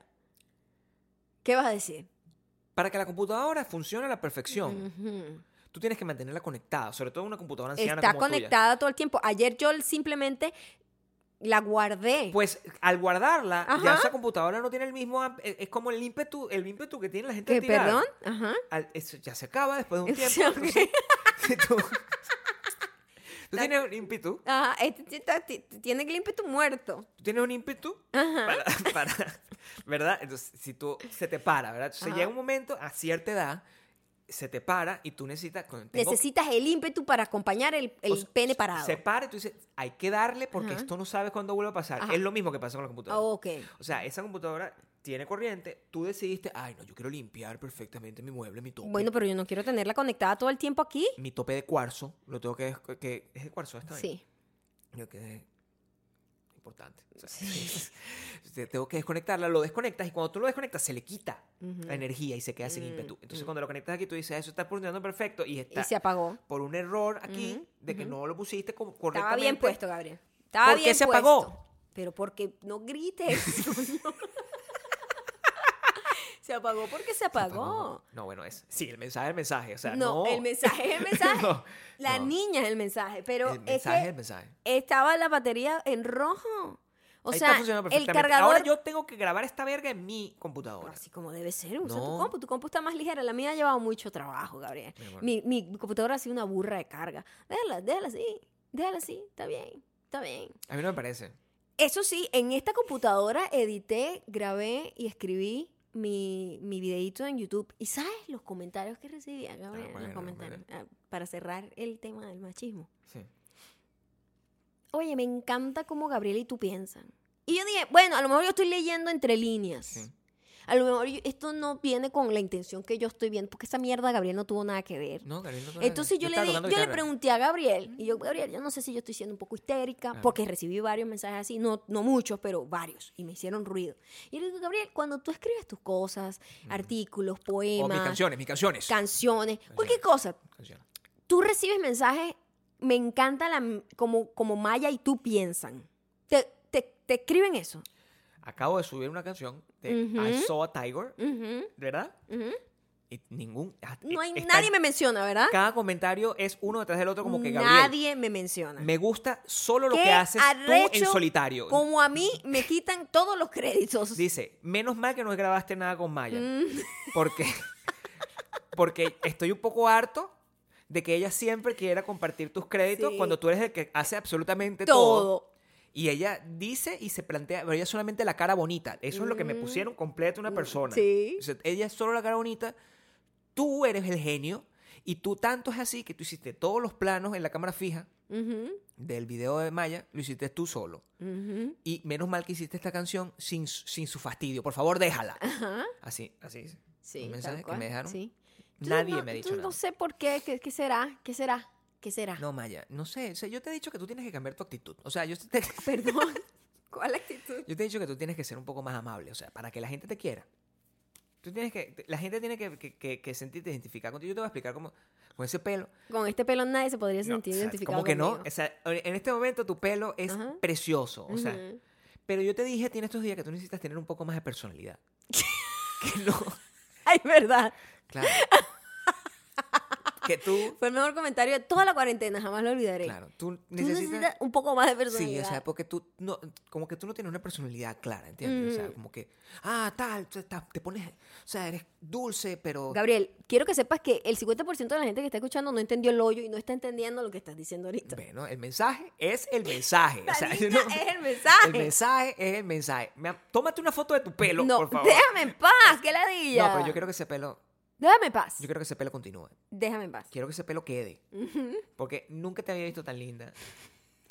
¿Qué vas a decir? Para que la computadora funcione a la perfección, tú tienes que mantenerla conectada, sobre todo una computadora anciana Está como tuya. conectada todo el tiempo. Ayer yo simplemente la guardé. Pues al guardarla, ya esa computadora no tiene el mismo. amp- Es como el ímpetu, el ímpetu que tiene la gente. ¿Qué, al tirar. perdón? Ajá. Al- eso ya se acaba después de un tiempo. ok. entonces, si (laughs) tú, tú tienes un ímpetu, Ajá, este t- tiene el ímpetu muerto. tú tienes un ímpetu Ajá. para, para- ¿verdad? Entonces, si tú se te para, ¿verdad? Entonces llega un momento a cierta edad, se te para y tú necesitas. tengo- Necesitas el ímpetu para acompañar el, el o sea, pene parado. Se para y tú dices, hay que darle porque Ajá. esto no sabes cuándo vuelve a pasar. Ajá. Es lo mismo que pasa con la computadora. ok. O sea, esa computadora tiene corriente, tú decidiste, ay, no, yo quiero limpiar perfectamente mi mueble, mi tope. Bueno, pero yo no quiero tenerla conectada todo el tiempo aquí. Mi tope de cuarzo, lo tengo que... que ¿Es de cuarzo esta? vaina? Sí. Yo quedé... Importante. O sea, (laughs) te- tengo que desconectarla, lo desconectas y cuando tú lo desconectas se le quita la energía y se queda sin Mm, ímpetu. Entonces mm. cuando lo conectas aquí tú dices, eso está funcionando perfecto y está Y se apagó. por un error aquí de que no lo pusiste co- Estaba correctamente. bien puesto, Gabriel. Estaba ¿Por qué se puesto. apagó? Pero porque no grites. (laughs) se apagó porque se Se apagó. No, bueno, es... Sí, el mensaje es el mensaje. O sea, no, no, el mensaje es el (laughs) mensaje. No, la no. niña es el mensaje. Pero el mensaje es que el mensaje. estaba la batería en rojo. O Ahí sea, el cargador. Ahora yo tengo que grabar esta verga en mi computadora. Así como debe ser, usa tu compu. Tu compu está más ligera. La mía ha llevado mucho trabajo, Gabriel. Mi, mi computadora ha sido una burra de carga. Déjala, déjala así. Déjala así. Está bien. Está bien. A mí no me parece. Eso sí, en esta computadora edité, grabé y escribí mi, mi videito en YouTube. ¿Y sabes los comentarios que recibía, Gabriel? Ah, bueno, los comentarios. bueno. Ah, para cerrar el tema del machismo. Sí. Oye, me encanta cómo Gabriel y tú piensan. Y yo dije, bueno, a lo mejor yo estoy leyendo entre líneas. Sí. A lo mejor esto no viene con la intención que yo estoy viendo, porque esa mierda Gabriel no tuvo nada que ver. No, Gabriel, no toca- Entonces yo, le, yo le pregunté a Gabriel, y yo, Gabriel, yo no sé si yo estoy siendo un poco histérica, Claro. porque recibí varios mensajes así, no, no muchos, pero varios, y me hicieron ruido. Y le digo, Gabriel, cuando tú escribes tus cosas, artículos, O poemas, mis canciones, mis canciones. canciones, cualquier cosa, Canciones. tú recibes mensajes, me encanta la, como, como Maya y tú piensan. Te, te, te escriben eso. Acabo de subir una canción de. I Saw a Tiger, ¿verdad? Y ningún. ah, No hay, está- nadie me menciona, ¿verdad? Cada comentario es uno detrás del otro, como que Gabriel. Nadie me menciona. Me gusta solo lo que haces tú en solitario. Como a mí me quitan todos los créditos. Dice, menos mal que no grabaste nada con Maya. Mm. (laughs) Porque, porque estoy un poco harto de que ella siempre quiera compartir tus créditos Sí. cuando tú eres el que hace absolutamente todo. todo. Y ella dice y se plantea, pero ella solamente la cara bonita. Eso es lo que me Mm. pusieron completo una persona. Sí. O sea, ella es solo la cara bonita. Tú eres el genio. Y tú tanto es así que tú hiciste todos los planos en la cámara fija Ujú, del video de Maya, lo hiciste tú solo. ujú. Y menos mal que hiciste esta canción sin, sin su fastidio. Por favor, déjala. Ajá. Así, así. Sí, Un mensaje que me dejaron. sí. Nadie no- me ha dicho nada. No sé por qué. ¿Qué, qué será? ¿Qué será? ¿Qué será? No, Maya, no sé. o sea, yo te he dicho que tú tienes que cambiar tu actitud. O sea, yo te, (laughs) Perdón. ¿Cuál actitud? yo te he dicho que tú tienes que ser un poco más amable. O sea, para que la gente te quiera. Tú tienes que, la gente tiene que, que, que, que sentirte identificada contigo. Yo te voy a explicar cómo, con ese pelo. Con este pelo nadie se podría no, sentir o sea, identificado como que no. conmigo. O sea, en este momento tu pelo es Ajá. precioso. O sea, Ujú. pero yo te dije a ti en estos días que tú necesitas tener un poco más de personalidad. (laughs) que no. Ay, verdad. Claro. Que tú. Fue el mejor comentario de toda la cuarentena, jamás lo olvidaré. Claro, tú Tú necesitas. necesitas un poco más de Sí, personalidad. o sea, porque tú no, como que tú no tienes una personalidad clara, ¿entiendes? O sea, Mm. como que, ah, tal, te, pones, o sea, eres dulce, pero Gabriel, quiero que sepas que el 50% de la gente que está escuchando no entendió el hoyo y no está entendiendo lo que estás diciendo ahorita. bueno, el mensaje es el mensaje. o sea, Marica, (laughs) no- es el mensaje. el mensaje es el mensaje. Me- tómate una foto de tu pelo, no, por favor. déjame en paz, qué ladilla. No, pero yo quiero que ese pelo, Déjame en paz. yo quiero que ese pelo continúe. Déjame en paz. Quiero que ese pelo quede, porque nunca te había visto tan linda. (laughs)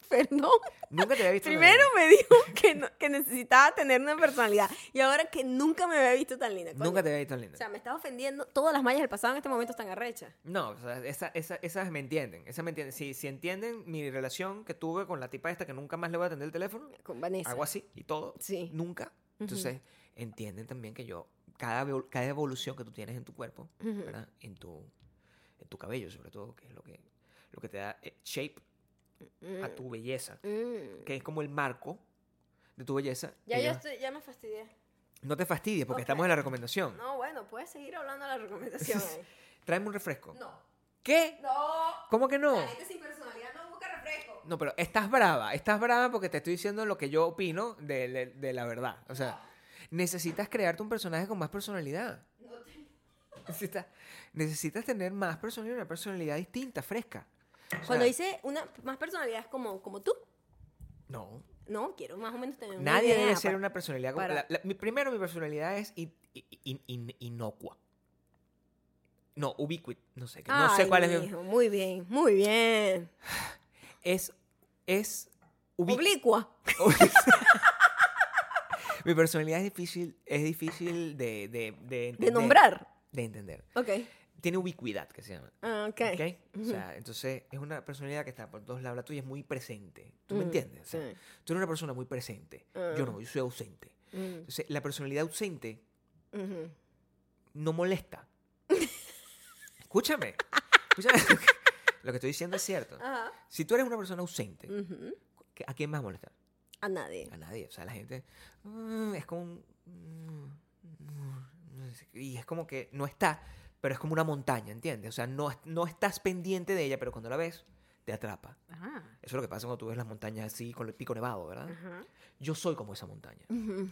Perdón. Nunca te había visto tan Primero linda. me dijo que, no- que necesitaba tener una personalidad y ahora que nunca me había visto tan linda. coño. Nunca te había visto tan linda. O sea, me estaba ofendiendo. Todas las mallas del pasado en este momento están arrechas. No, o sea, esa, esa- esas me entienden. Esas me entienden. Si, si entienden mi relación que tuve con la tipa esta que nunca más le voy a atender el teléfono, Con Vanessa. algo así y todo. Sí. Nunca. Entonces, entienden también que yo, cada, cada evolución que tú tienes en tu cuerpo, Ujú. ¿verdad? En tu, en tu cabello, sobre todo, que es lo que, lo que te da eh, shape a Mm, tu belleza, mm. que es como el marco de tu belleza. Ya, yo yo- estoy, ya me fastidié. No te fastidies porque Ok. estamos en la recomendación. No, bueno, puedes seguir hablando de la recomendación. (laughs) Tráeme un refresco. No. ¿Qué? No. ¿Cómo que no? La gente sin personalidad no busca refresco. No, pero estás brava. Estás brava porque te estoy diciendo lo que yo opino de, de- de la verdad. O sea, necesitas crearte un personaje con más personalidad. Necesitas, necesitas tener más personalidad, una personalidad distinta, fresca. O sea, Cuando dice una más personalidad es como, como tú. No, No, quiero más o menos tener una nadie idea debe ser para- una personalidad como... para- la- la- mi, primero, mi personalidad es in- in- in- inocua. No, ubiquit. No sé, no sé cuál es mi... mijo, Muy bien, muy bien. Es... Es... ubi- Oblicua. (laughs) mi personalidad es difícil, es difícil de, de, de nombrar. De entender. Ok. Tiene ubicuidad, que se llama. Ah, ok. ¿Ok? O sea, entonces es una personalidad que está por todos lados. La tuya es muy presente. ¿Tú me Mm, entiendes? O sea. Tú eres una persona muy presente. Yo no, yo soy ausente. Mm, Entonces, la personalidad ausente no molesta. (laughs) Escúchame. Escúchame. (laughs) Lo que estoy diciendo es cierto. Si tú eres una persona ausente, Ujú. ¿qué- ¿a quién más molesta? A nadie. A nadie. O sea, la gente mm, es como un... mm, Y es como que no está, pero es como una montaña, ¿entiendes? O sea, no, no estás pendiente de ella, pero cuando la ves, te atrapa. Ajá. Eso es lo que pasa cuando tú ves las montañas así con el pico nevado, ¿verdad? Ajá. Yo soy como esa montaña. Ujú.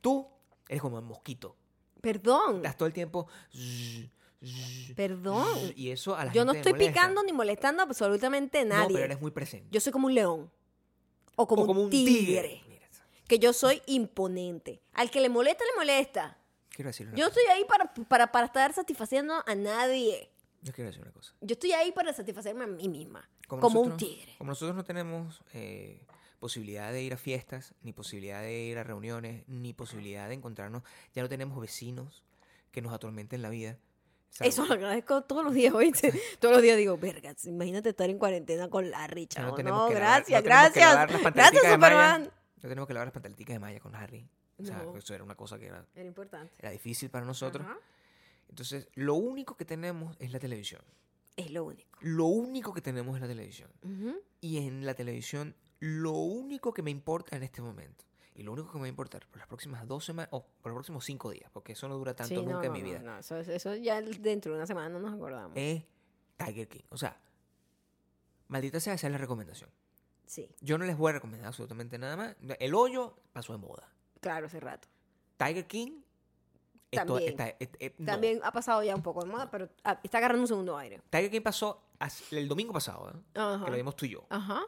Tú eres como el mosquito. Perdón. Estás todo el tiempo... zzz, Perdón. Y eso a la Yo no gente le estoy molesta. picando ni molestando absolutamente a No, nadie. pero eres muy presente. Yo soy como un león. O como, o como un tigre. Que yo soy imponente. Al que le molesta, le molesta. quiero decirle una Yo cosa. estoy ahí para, para, para estar satisfaciendo a nadie. Yo quiero decir una cosa. Yo estoy ahí para satisfacerme a mí misma. Como Como, un tigre. Como nosotros no tenemos eh, posibilidad de ir a fiestas, ni posibilidad de ir a reuniones, ni posibilidad de encontrarnos, ya no tenemos vecinos que nos atormenten la vida. ¿Sabes? Eso lo agradezco todos los días, ¿oíste? (laughs) todos los días digo, verga, imagínate estar en cuarentena con Larry, no chavo. No, lavar- gracias, no gracias. Gracias. Superman. No tenemos que lavar las pantaleticas de Maya con Harry. O sea, No. eso era una cosa que era, Era importante. era difícil para nosotros. Ajá. Entonces, lo único que tenemos es la televisión. Es lo único. Lo único que tenemos es la televisión. Ujú. Y en la televisión, lo único que me importa en este momento, y lo único que me va a importar por las próximas dos semanas, o por los próximos cinco días, porque eso no dura tanto Sí, no, nunca en no, mi no, vida, no, eso, eso ya dentro de una semana no nos acordamos. es Tiger King. O sea, maldita sea, esa es la recomendación. sí, Yo no les voy a recomendar absolutamente nada más. El hoyo pasó de moda. claro, hace rato. Tiger King. esto- También. está- eh, eh, no. También ha pasado ya un poco de moda, pero está agarrando un segundo aire. Tiger King pasó as- el domingo pasado, ¿eh? Ajá. que lo vimos tú y yo. Ajá.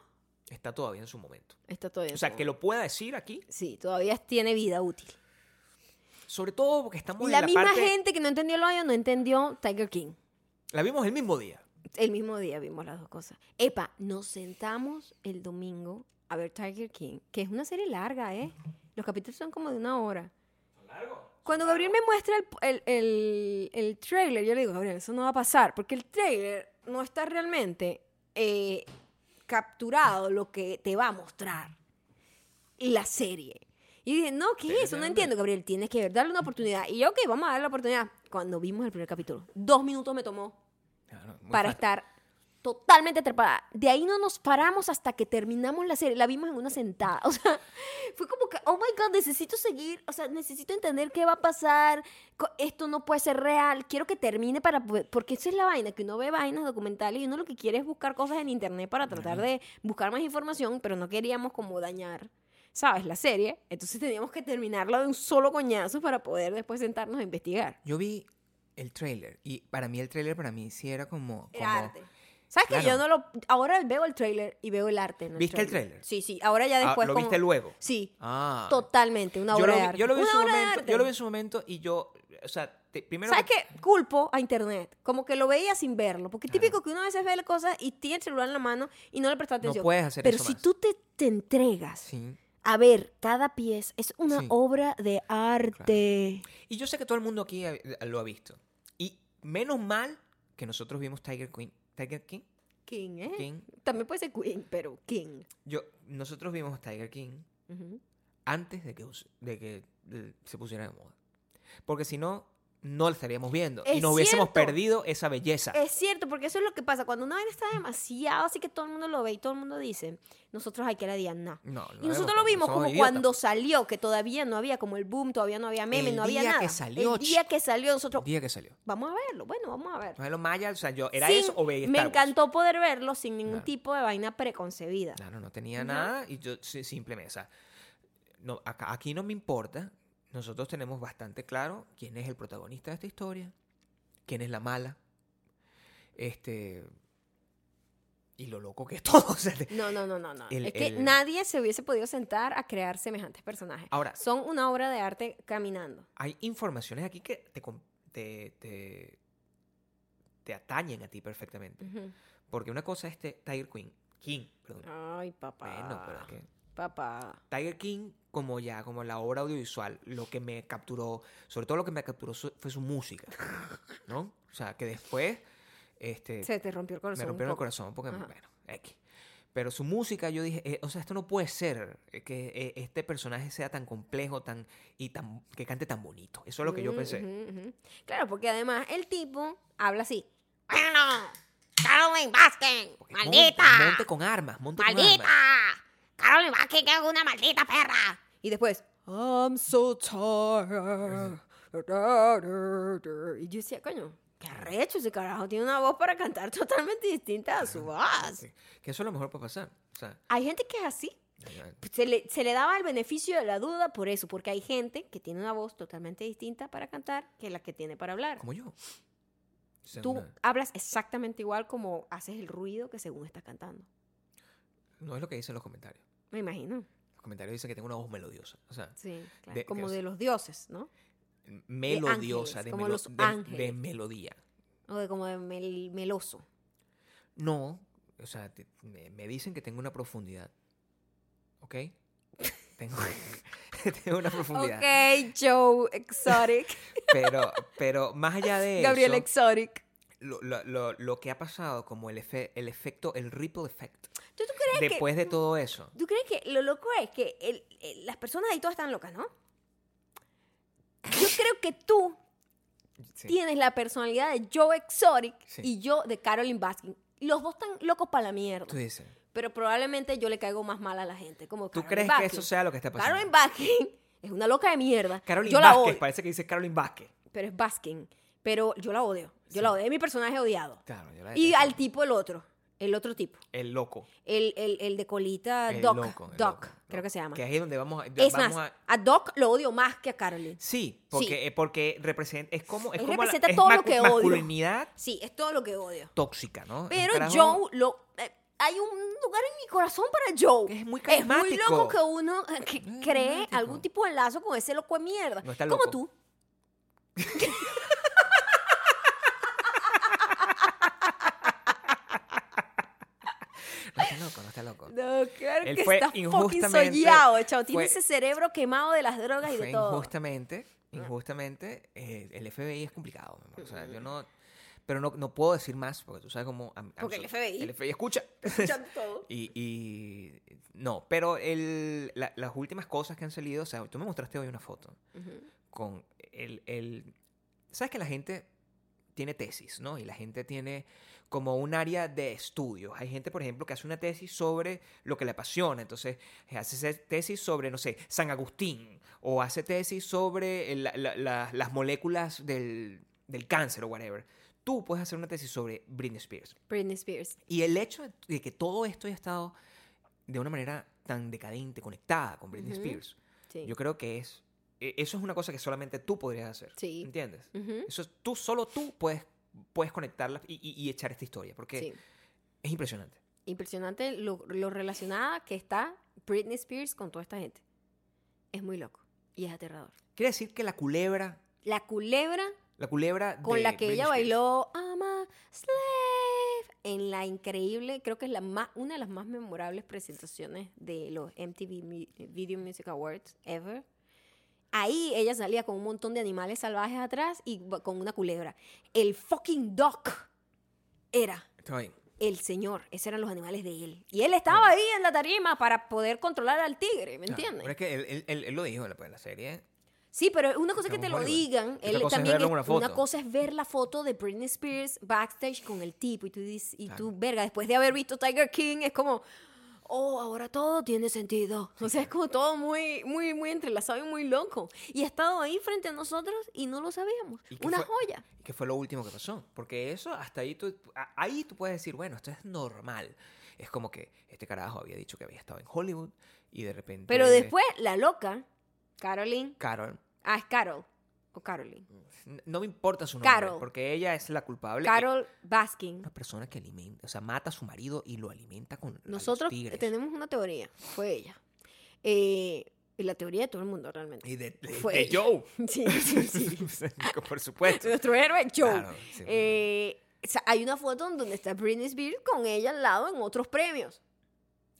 Está todavía en su momento. Está todavía. O sea, en que lo pueda decir aquí, Sí, todavía tiene vida útil. sobre todo porque estamos La, en la misma parte... gente que no entendió el hoyo no entendió Tiger King. La vimos el mismo día. El mismo día vimos las dos cosas. Epa, nos sentamos el domingo a ver Tiger King, que es una serie larga, ¿eh? Los capítulos son como de una hora. Cuando Gabriel me muestra el, el, el, el trailer, yo le digo, Gabriel, eso no va a pasar, porque el trailer no está realmente eh, capturado lo que te va a mostrar la serie. Y dije, no, ¿qué es eso? No entiendo, Gabriel, tienes que darle una oportunidad. Y yo, ok, vamos a darle la oportunidad. Cuando vimos el primer capítulo, dos minutos me tomó Claro, para fácil. estar totalmente atrapada. De ahí no nos paramos hasta que terminamos la serie. La vimos en una sentada. (laughs) O sea, fue como que, oh my God, necesito seguir. O sea, necesito entender qué va a pasar. Esto no puede ser real. Quiero que termine para poder... Porque esa es la vaina, que uno ve vainas documentales y uno lo que quiere es buscar cosas en internet para tratar de buscar más información, pero no queríamos como dañar. ¿Sabes? La serie. Entonces teníamos que terminarla de un solo coñazo para poder después sentarnos a investigar. Yo vi el trailer y para mí el trailer para mí sí era como... Era como- arte. ¿Sabes que yo no lo... Ahora veo el trailer y veo el arte en ¿Viste el tráiler? Sí, sí. Ahora ya Ah, después... ¿Lo como- viste luego? Sí. Ah. Totalmente. Una yo obra lo de vi, arte. yo lo vi en Una su obra de momento, arte. yo lo vi en su momento y yo, o sea, te- primero ¿Sabes que- qué? Culpo a internet. Como que lo veía sin verlo. Porque es Claro. típico que uno a veces ve las cosas y tiene el celular en la mano y no le presta atención. puedes hacer Pero eso si más. tú te, te entregas Sí. a ver cada pieza, es una Sí. obra de arte. Y yo sé que todo el mundo aquí ha- lo ha visto. Y menos mal que nosotros vimos Tiger Queen, Tiger King, King, ¿eh? King. También puede ser Queen, pero King. Yo, nosotros vimos Tiger King antes de que, de que se pusiera de moda. Porque si no, no lo estaríamos viendo. y nos hubiésemos cierto. perdido esa belleza. Es cierto, porque eso es lo que pasa. Cuando una vaina está demasiado así que todo el mundo lo ve y todo el mundo dice, nosotros hay que la digan, no. No, Y nosotros lo vimos como cuando salió, que todavía no había como el boom, todavía no había meme, El no había día nada. que salió, el día que salió, nosotros, El día que salió. vamos a verlo, bueno, vamos a ver. No es lo maya, o sea, yo, ¿era Sin- eso o veía Me Star Wars? encantó poder verlo sin ningún Claro. tipo de vaina preconcebida. Claro, no tenía nada y yo simplemente, o sea, no, acá- aquí no me importa. Nosotros tenemos bastante claro quién es el protagonista de esta historia, quién es la mala, este y lo loco que es (laughs) todo. o sea, No, no, no, no, no. El- es que el- nadie se hubiese podido sentar a crear semejantes personajes. Ahora, Son una obra de arte caminando. hay informaciones aquí que te, te, te, te atañen a ti perfectamente. Porque una cosa es este Tiger Queen, King, perdón. Ay, papá. Bueno, pero es que Papá. Tiger King como ya, como la obra audiovisual, lo que me capturó, sobre todo lo que me capturó su- fue su música, ¿no? O sea, que después, este, Se te rompió el corazón. me rompieron el corazón porque, Ajá. bueno, X. Pero su música, yo dije, eh, o sea, esto no puede ser eh, que eh, este personaje sea tan complejo tan y tan que cante tan bonito. Eso es lo que yo Ujú, pensé. Claro, porque además el tipo habla así. Bueno, Carolyn Baskin, maldita. Monte, monte con armas, monte con maldita. Carolyn Baskin es una maldita perra. Y después, I'm so tired. Y yo decía, coño, qué arrecho ese carajo. Tiene una voz para cantar totalmente distinta a su voz. Sí, Que eso es lo mejor para pasar. O sea, Hay gente que es así. Se le, se le daba el beneficio de la duda por eso, porque hay gente que tiene una voz totalmente distinta para cantar que la que tiene para hablar. como yo. Tú una- hablas exactamente igual como haces el ruido que según estás cantando. no es lo que dicen los comentarios. Me imagino. Los comentarios dicen que tengo una voz melodiosa. O sea, Sí, claro. De- como que- de los dioses, ¿no? melodiosa, ángeles, de, como melo- los de- ángeles. de melodía. O de como de mel- meloso. No, o sea, te- me, me dicen que tengo una profundidad. ¿Ok? Tengo, (laughs) tengo una profundidad. Ok, Joe Exotic. Pero, pero más allá de Gabriel eso, Exotic. lo, lo- lo- lo que ha pasado como el, efe- el efecto, el ripple effect, ¿Tú, tú crees que después de todo eso, ¿Tú crees que lo loco es que el- el- las personas ahí todas están locas, ¿no? Yo (laughs) creo que tú sí, tienes la personalidad de Joe Exotic Sí. y yo de Carolyn Baskin. Los dos están locos para la mierda. tú dices, Pero probablemente yo le caigo más mal a la gente. Como ¿Tú Caroline crees que Baskin. eso sea lo que está pasando? Caroline Baskin (laughs) es una loca de mierda. Caroline yo Vázquez, parece que dice Caroline Vázquez. Pero es Baskin. Pero yo la odio. Yo Sí. la odio. Es mi personaje odiado. Claro, yo la Y al tipo el otro. El otro tipo. El loco. El, el, el de colita El Doc. loco, Doc, loco, creo que se llama. Que ahí es donde vamos a... es vamos más, a- a... Doc lo odio más que a Caroline. Sí, porque, eh, porque representa, es como, es Él como la- representa es todo lo que odio. masculinidad Sí, es todo lo que odio. tóxica, ¿no? Pero Joe, lo, eh, hay un lugar en mi corazón para Joe. Es muy Es muy carismático. loco que uno eh, que Es cree carismático. algún tipo de lazo con ese loco de mierda. No está Como loco. tú. (laughs) No está loco, no está loco. No, claro Él que fue está injustamente- soñado, chao. Tiene fue- ese cerebro quemado de las drogas y de todo. injustamente, injustamente, eh, el FBI es complicado. mi amor. O sea, yo no... Pero no, no puedo decir más, porque tú sabes cómo... I'm- I'm Porque el FBI. El FBI escucha. (laughs) Escuchando todo. (laughs) Y, y- no, pero el, la- las últimas cosas que han salido, o sea, tú me mostraste hoy una foto con el, el- ¿Sabes que la gente tiene tesis, ¿no? Y la gente tiene como un área de estudios. Hay gente, por ejemplo, que hace una tesis sobre lo que le apasiona. Entonces, hace esa tesis sobre, no sé, San Agustín. O hace tesis sobre el- la- la- la- las moléculas del, del cáncer o whatever. Tú puedes hacer una tesis sobre Britney Spears. Britney Spears. Y el hecho de que todo esto haya estado de una manera tan decadente, conectada con Britney. Spears, Sí. yo creo que es. e- Eso es una cosa que solamente tú podrías hacer. Sí. ¿Entiendes? Eso es, tú, solo tú puedes, puedes conectarlas y, y- y echar esta historia. Porque Sí. es impresionante. Impresionante lo, lo relacionada que está Britney Spears con toda esta gente. Es muy loco y es aterrador. Quiere decir que la culebra. La culebra La culebra. con de la que Britney ella Spears, bailó I'm a slave en la increíble, creo que es la más, una de las más memorables presentaciones de los MTV Video Music Awards ever. Ahí ella salía con un montón de animales salvajes atrás y con una culebra. El fucking Doc era el señor, esos eran los animales de él. Y él estaba ahí en la tarima para poder controlar al tigre, ¿me entiendes? Pero es que él, él- él- él lo dijo en la, en la serie. Sí, pero una cosa es que te lo digan, él también es- una una cosa es ver la foto de Britney Spears backstage con el tipo y tú dices, y tú Claro. verga, después de haber visto Tiger King es como oh, ahora todo tiene sentido. O sea, es como todo muy muy muy entrelazado y muy loco. Y ha estado ahí frente a nosotros y no lo sabíamos. ¿Y Una fue? joya. ¿Y qué fue lo último que pasó? Porque eso, hasta ahí tú, ahí tú puedes decir, bueno, esto es normal. Es como que este carajo había dicho que había estado en Hollywood y de repente. Pero después la loca Caroline, Carol. ah, es Carol o Caroline. n- No me importa su nombre, Carol. porque ella es la culpable. Carol Baskin. Una persona que alimenta, o sea, mata a su marido y lo alimenta con a los Nosotros tigres. tenemos una teoría, fue ella. Eh, y la teoría de todo el mundo realmente. Y de, de- Fue de. Joe. (laughs) (laughs) Sí, sí, sí. Por supuesto. Nuestro héroe Joe. Claro, sí. Eh, o sea, hay una foto en donde está Britney Spears con ella al lado en otros premios.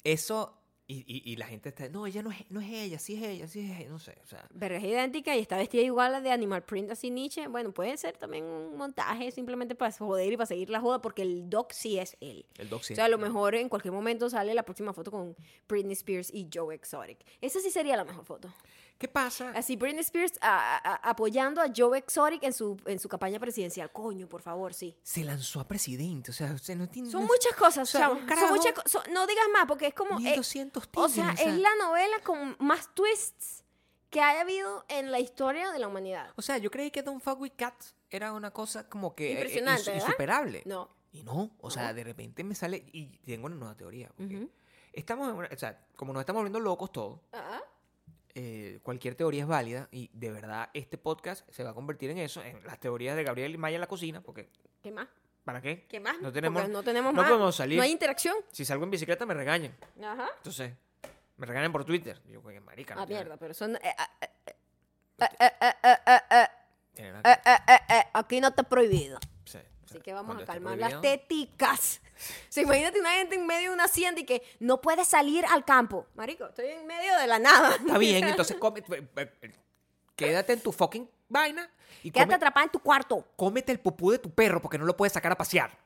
Eso, y, y- y la gente está, no, ella no es, no es ella, sí es ella, sí es ella, no sé, o sea. Verga es idéntica y está vestida igual a la de Animal Print así Nietzsche. Bueno, puede ser también un montaje simplemente para joder y para seguir la joda porque el doc sí es él. El doc sí. O sea, a lo mejor en cualquier momento sale la próxima foto con Britney Spears y Joe Exotic. Esa sí sería la mejor foto. ¿Qué pasa? Así Britney Spears a- a- apoyando a Joe Exotic en su, en su campaña presidencial. Coño, por favor, sí. Se lanzó a presidente, o sea, usted no tiene. Son no- muchas cosas, o sea, Son muchas son- no digas más, porque es como. eh, 1200 o tigres, sea, es la novela con más twists que haya habido en la historia de la humanidad. O sea, yo creí que Don't Fuck With Cats era una cosa como que eh, Impresionante, ¿verdad? insuperable. No. Y no, o sea, No. de repente me sale y tengo una nueva teoría. porque Ujú. Estamos en una, o sea, como nos estamos volviendo locos todos, Ah, eh, cualquier teoría es válida y de verdad este podcast se va a convertir en eso, en las teorías de Gabriel y Maya en la cocina, porque... ¿Qué más? ¿Para qué? ¿Qué más? No tenemos, no tenemos no más. podemos salir. No hay interacción. Si salgo en bicicleta me regañan. Entonces, me regañan por Twitter. Yo, que marica. No ah, mierda, pero son... Eh, eh, aquí no está prohibido. Así que vamos a calmar las teticas. (laughs) Sea, imagínate una gente en medio de una hacienda y que no puede salir al campo. Marico, estoy en medio de la nada. Está bien, (laughs) entonces come- eh, eh, quédate en tu fucking vaina y Quédate come- atrapada en tu cuarto. cómete el pupú de tu perro porque no lo puedes sacar a pasear.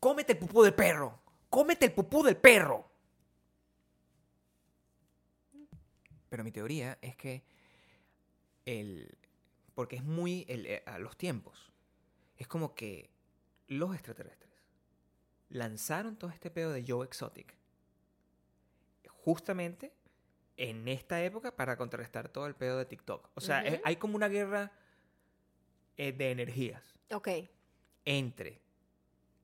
Cómete el pupú del perro. Cómete el pupú del perro. Pero mi teoría es que el porque es muy el- eh, a los tiempos. Es como que los extraterrestres lanzaron todo este pedo de Joe Exotic justamente en esta época para contrarrestar todo el pedo de TikTok. O sea, es- hay como una guerra eh, de energías Ok. entre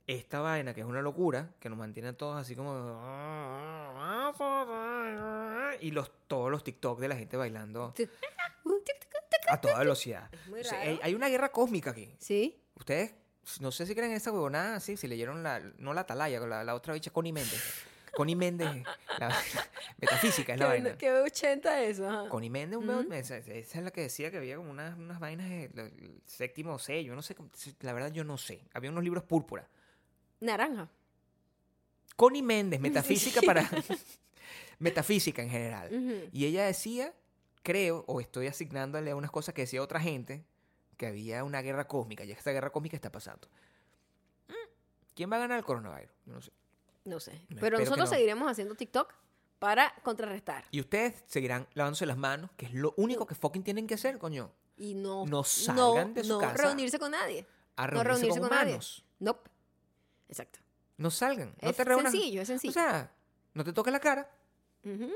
esta vaina que es una locura, que nos mantiene a todos así como... Y los, todos los TikTok de la gente bailando a toda velocidad. Es muy O sea, raro. hay, hay una guerra cósmica aquí. Sí. Ustedes, no sé si creen en esa huevonada, sí, si leyeron la, no la atalaya, la, la otra bicha, Connie Méndez. Connie Méndez, la, (laughs) metafísica es la vaina. ¿Qué, qué 80 eso? ajá. Connie Méndez, un pedo- esa, esa es la que decía que había como unas, unas vainas de lo- el séptimo sello, no sé, la verdad yo no sé. Había unos libros púrpura. Naranja. Connie Méndez, (laughs) metafísica para... (laughs) metafísica en general. Y ella decía, creo, o estoy asignándole unas cosas que decía otra gente, que había una guerra cósmica, y esta guerra cósmica está pasando. Mm, ¿Quién va a ganar el coronavirus? Yo no sé. No sé. Pero que nosotros no. seguiremos haciendo TikTok para contrarrestar. Y ustedes seguirán lavándose las manos, que es lo único que fucking tienen que hacer, coño. Y no, No salgan de su no casa. reunirse con nadie. A No reunirse, reunirse con, con nadie. humanos. Nope. Exacto. No salgan. No es te reúnas. sencillo, es sencillo. O sea, no te toques la cara, Ujú.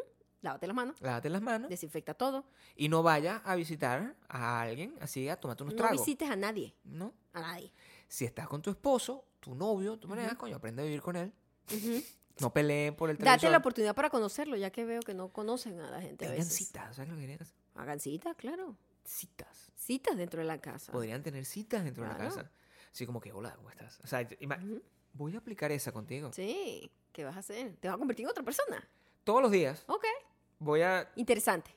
Lávate las manos, lávate las manos desinfecta todo. y no vayas a visitar a alguien así a tomarte unos No tragos. visites a nadie. No. A nadie. Si estás con tu esposo, tu novio, tu pareja, Ujú. coño, aprende a vivir con él. No peleen por el Date televisor. la oportunidad para conocerlo, ya que veo que no conocen a la gente veces. citas, ¿sabes lo que querían hacer? Hagan citas, claro. Citas. Citas dentro de la casa. Podrían tener citas dentro de la casa. Así como que, hola, ¿cómo estás? O sea, voy a aplicar esa contigo. Sí. ¿Qué vas a hacer? ¿Te vas a convertir en otra persona? Todos los días Ok. Voy a, Interesante.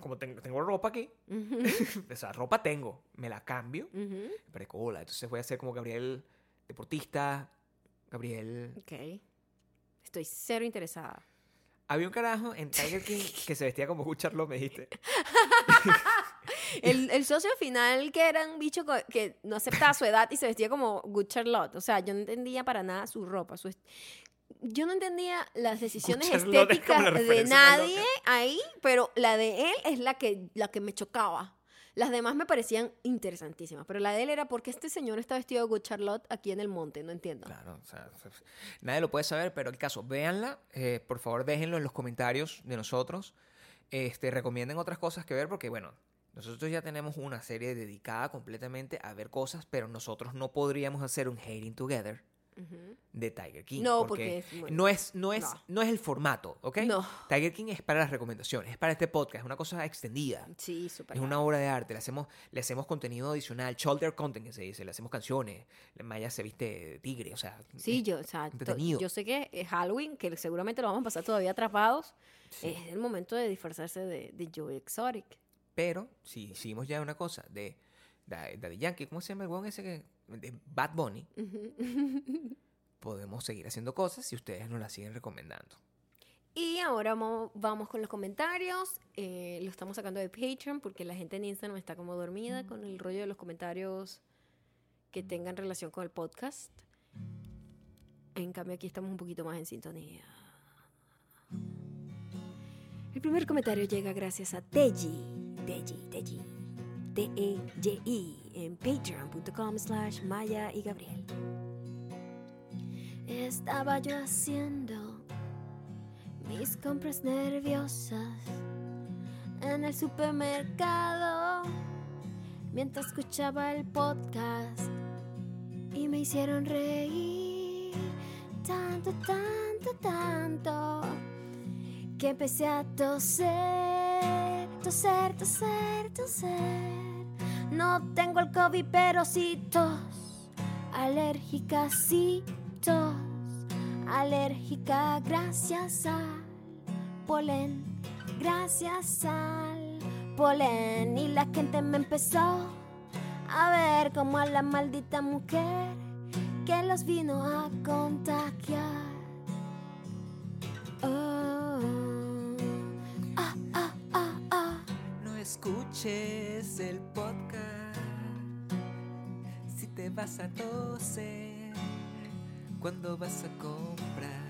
como tengo, tengo ropa aquí, (laughs) o sea, ropa tengo, me la cambio, Ujú. pero hola, entonces voy a ser como Gabriel deportista, Gabriel... Ok. Estoy cero interesada. Había un carajo en Tiger King (laughs) que se vestía como Good Charlotte, me dijiste. El, el socio final que era un bicho que no aceptaba su edad y se vestía como Good Charlotte. O sea, yo no entendía para nada su ropa. Su yo no entendía las decisiones estéticas de nadie ahí, pero la de él es la que, la que me chocaba. Las demás me parecían interesantísimas, pero la de él era porque este señor está vestido de Good Charlotte aquí en el monte, no entiendo. Claro, o sea, nadie lo puede saber, pero el caso, véanla, eh, por favor déjenlo en los comentarios de nosotros, este, recomienden otras cosas que ver, porque bueno, nosotros ya tenemos una serie dedicada completamente a ver cosas, pero nosotros no podríamos hacer un Hating Together De Tiger King. No, porque es muy- no, es, no, es, no. no es el formato, ¿ok? No. Tiger King es para las recomendaciones, es para este podcast, es una cosa extendida. Sí, súper. Es una obra de arte, le hacemos, le hacemos contenido adicional, shoulder content que se dice, le hacemos canciones, Maya se viste tigre, o sea, Sí, yo, o sea, yo sé que es Halloween, que seguramente lo vamos a pasar todavía atrapados. Sí. Es el momento de disfrazarse de, de Joe Exotic. Pero si hicimos ya una cosa de Da- Daddy Yankee, ¿cómo se llama el weón ese que? De Bad Bunny, (laughs) podemos seguir haciendo cosas si ustedes nos las siguen recomendando. Y ahora mo- vamos con los comentarios. Eh, lo estamos sacando de Patreon porque la gente en Instagram está como dormida con el rollo de los comentarios que tengan relación con el podcast. En cambio aquí estamos un poquito más en sintonía. El primer comentario llega gracias a Teji, Teji, Teji, T-E-Y-I, en patreon.com slash Maya y Gabriel. Estaba yo haciendo mis compras nerviosas en el supermercado mientras escuchaba el podcast y me hicieron reír tanto, tanto, tanto que empecé a toser, toser, toser, toser. No tengo el COVID, pero sí tos, alérgica, sí tos, alérgica gracias al polen, gracias al polen. Y la gente me empezó a ver como a la maldita mujer que los vino a contagiar. Oh, escuches el podcast. Si te vas a toser cuando vas a comprar.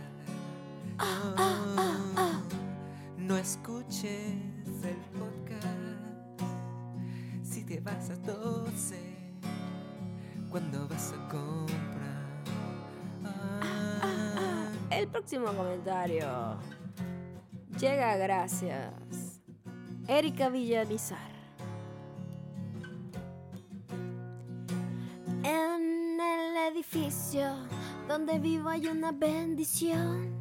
Ah, No escuches el podcast. Si te vas a toser cuando vas a comprar. Ah, El próximo comentario. Llega gracias Erika Villanizar. En el edificio donde vivo hay una bendición.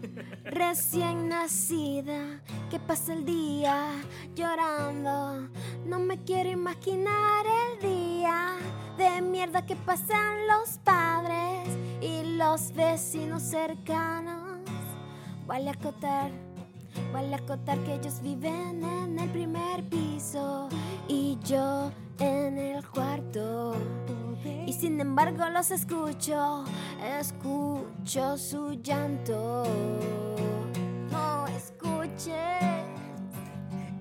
(laughs) Recién nacida que pasa el día llorando. No me quiero imaginar el día de mierda que pasan los padres y los vecinos cercanos. Vale acotar, vale acotar que ellos viven en el primer piso y yo en el cuarto. Y sin embargo los escucho, escucho su llanto. No escuches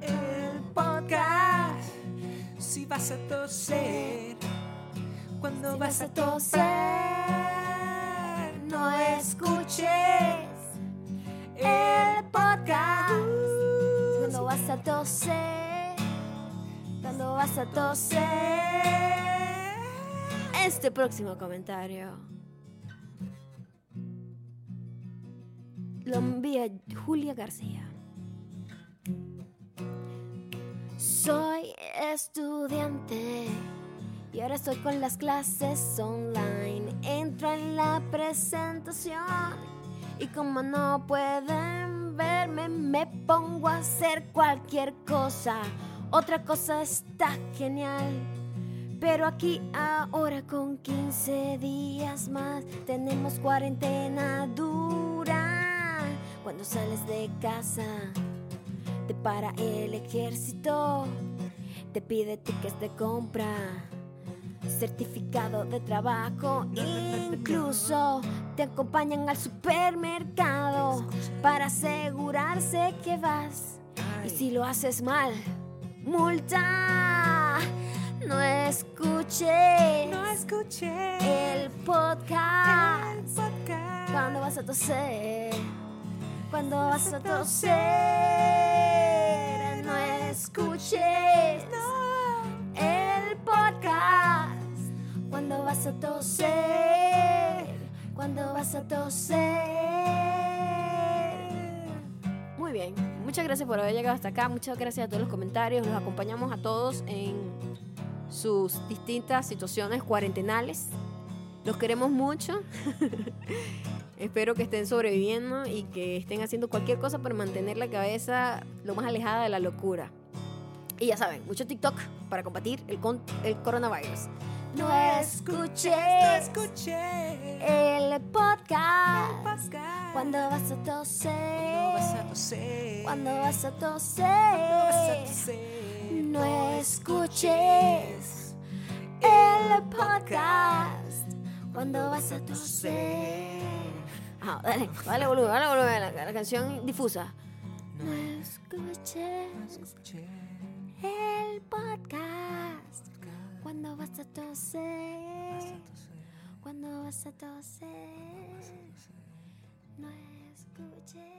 el podcast. Si vas a toser, cuando Si vas vas a a toser, no escuches el podcast. Cuando vas a toser, cuando vas a toser. Este próximo comentario lo envía Julia García. Soy estudiante y ahora estoy con las clases online. Entro en la presentación y como no pueden verme, me pongo a hacer cualquier cosa. Otra cosa está genial. Pero aquí ahora con 15 días más tenemos cuarentena dura. Cuando sales de casa te para el ejército, te pide tickets de compra, certificado de trabajo, (laughs) incluso te acompañan al supermercado para asegurarse que vas. Y si lo haces mal, multa. No escuches no el podcast. el podcast. Cuando vas a toser, cuando vas a toser, no escuches Cuando vas a toser, cuando vas a toser. Muy bien, muchas gracias por haber llegado hasta acá. Muchas gracias a todos los comentarios. Los acompañamos a todos en sus distintas situaciones cuarentenales. Los queremos mucho. (laughs) Espero que estén sobreviviendo y que estén haciendo cualquier cosa para mantener la cabeza lo más alejada de la locura. Y ya saben, mucho TikTok para combatir el, con- el coronavirus. No escuches no escuché el podcast podcast. cuando vas a vas a toser. toser Cuando vas a vas a toser. toser No escuches el podcast cuando vas a toser. Ah, dale, dale volumen, dale volumen a la, la canción difusa. No escuches el podcast cuando vas a toser. Cuando vas a toser. No escuches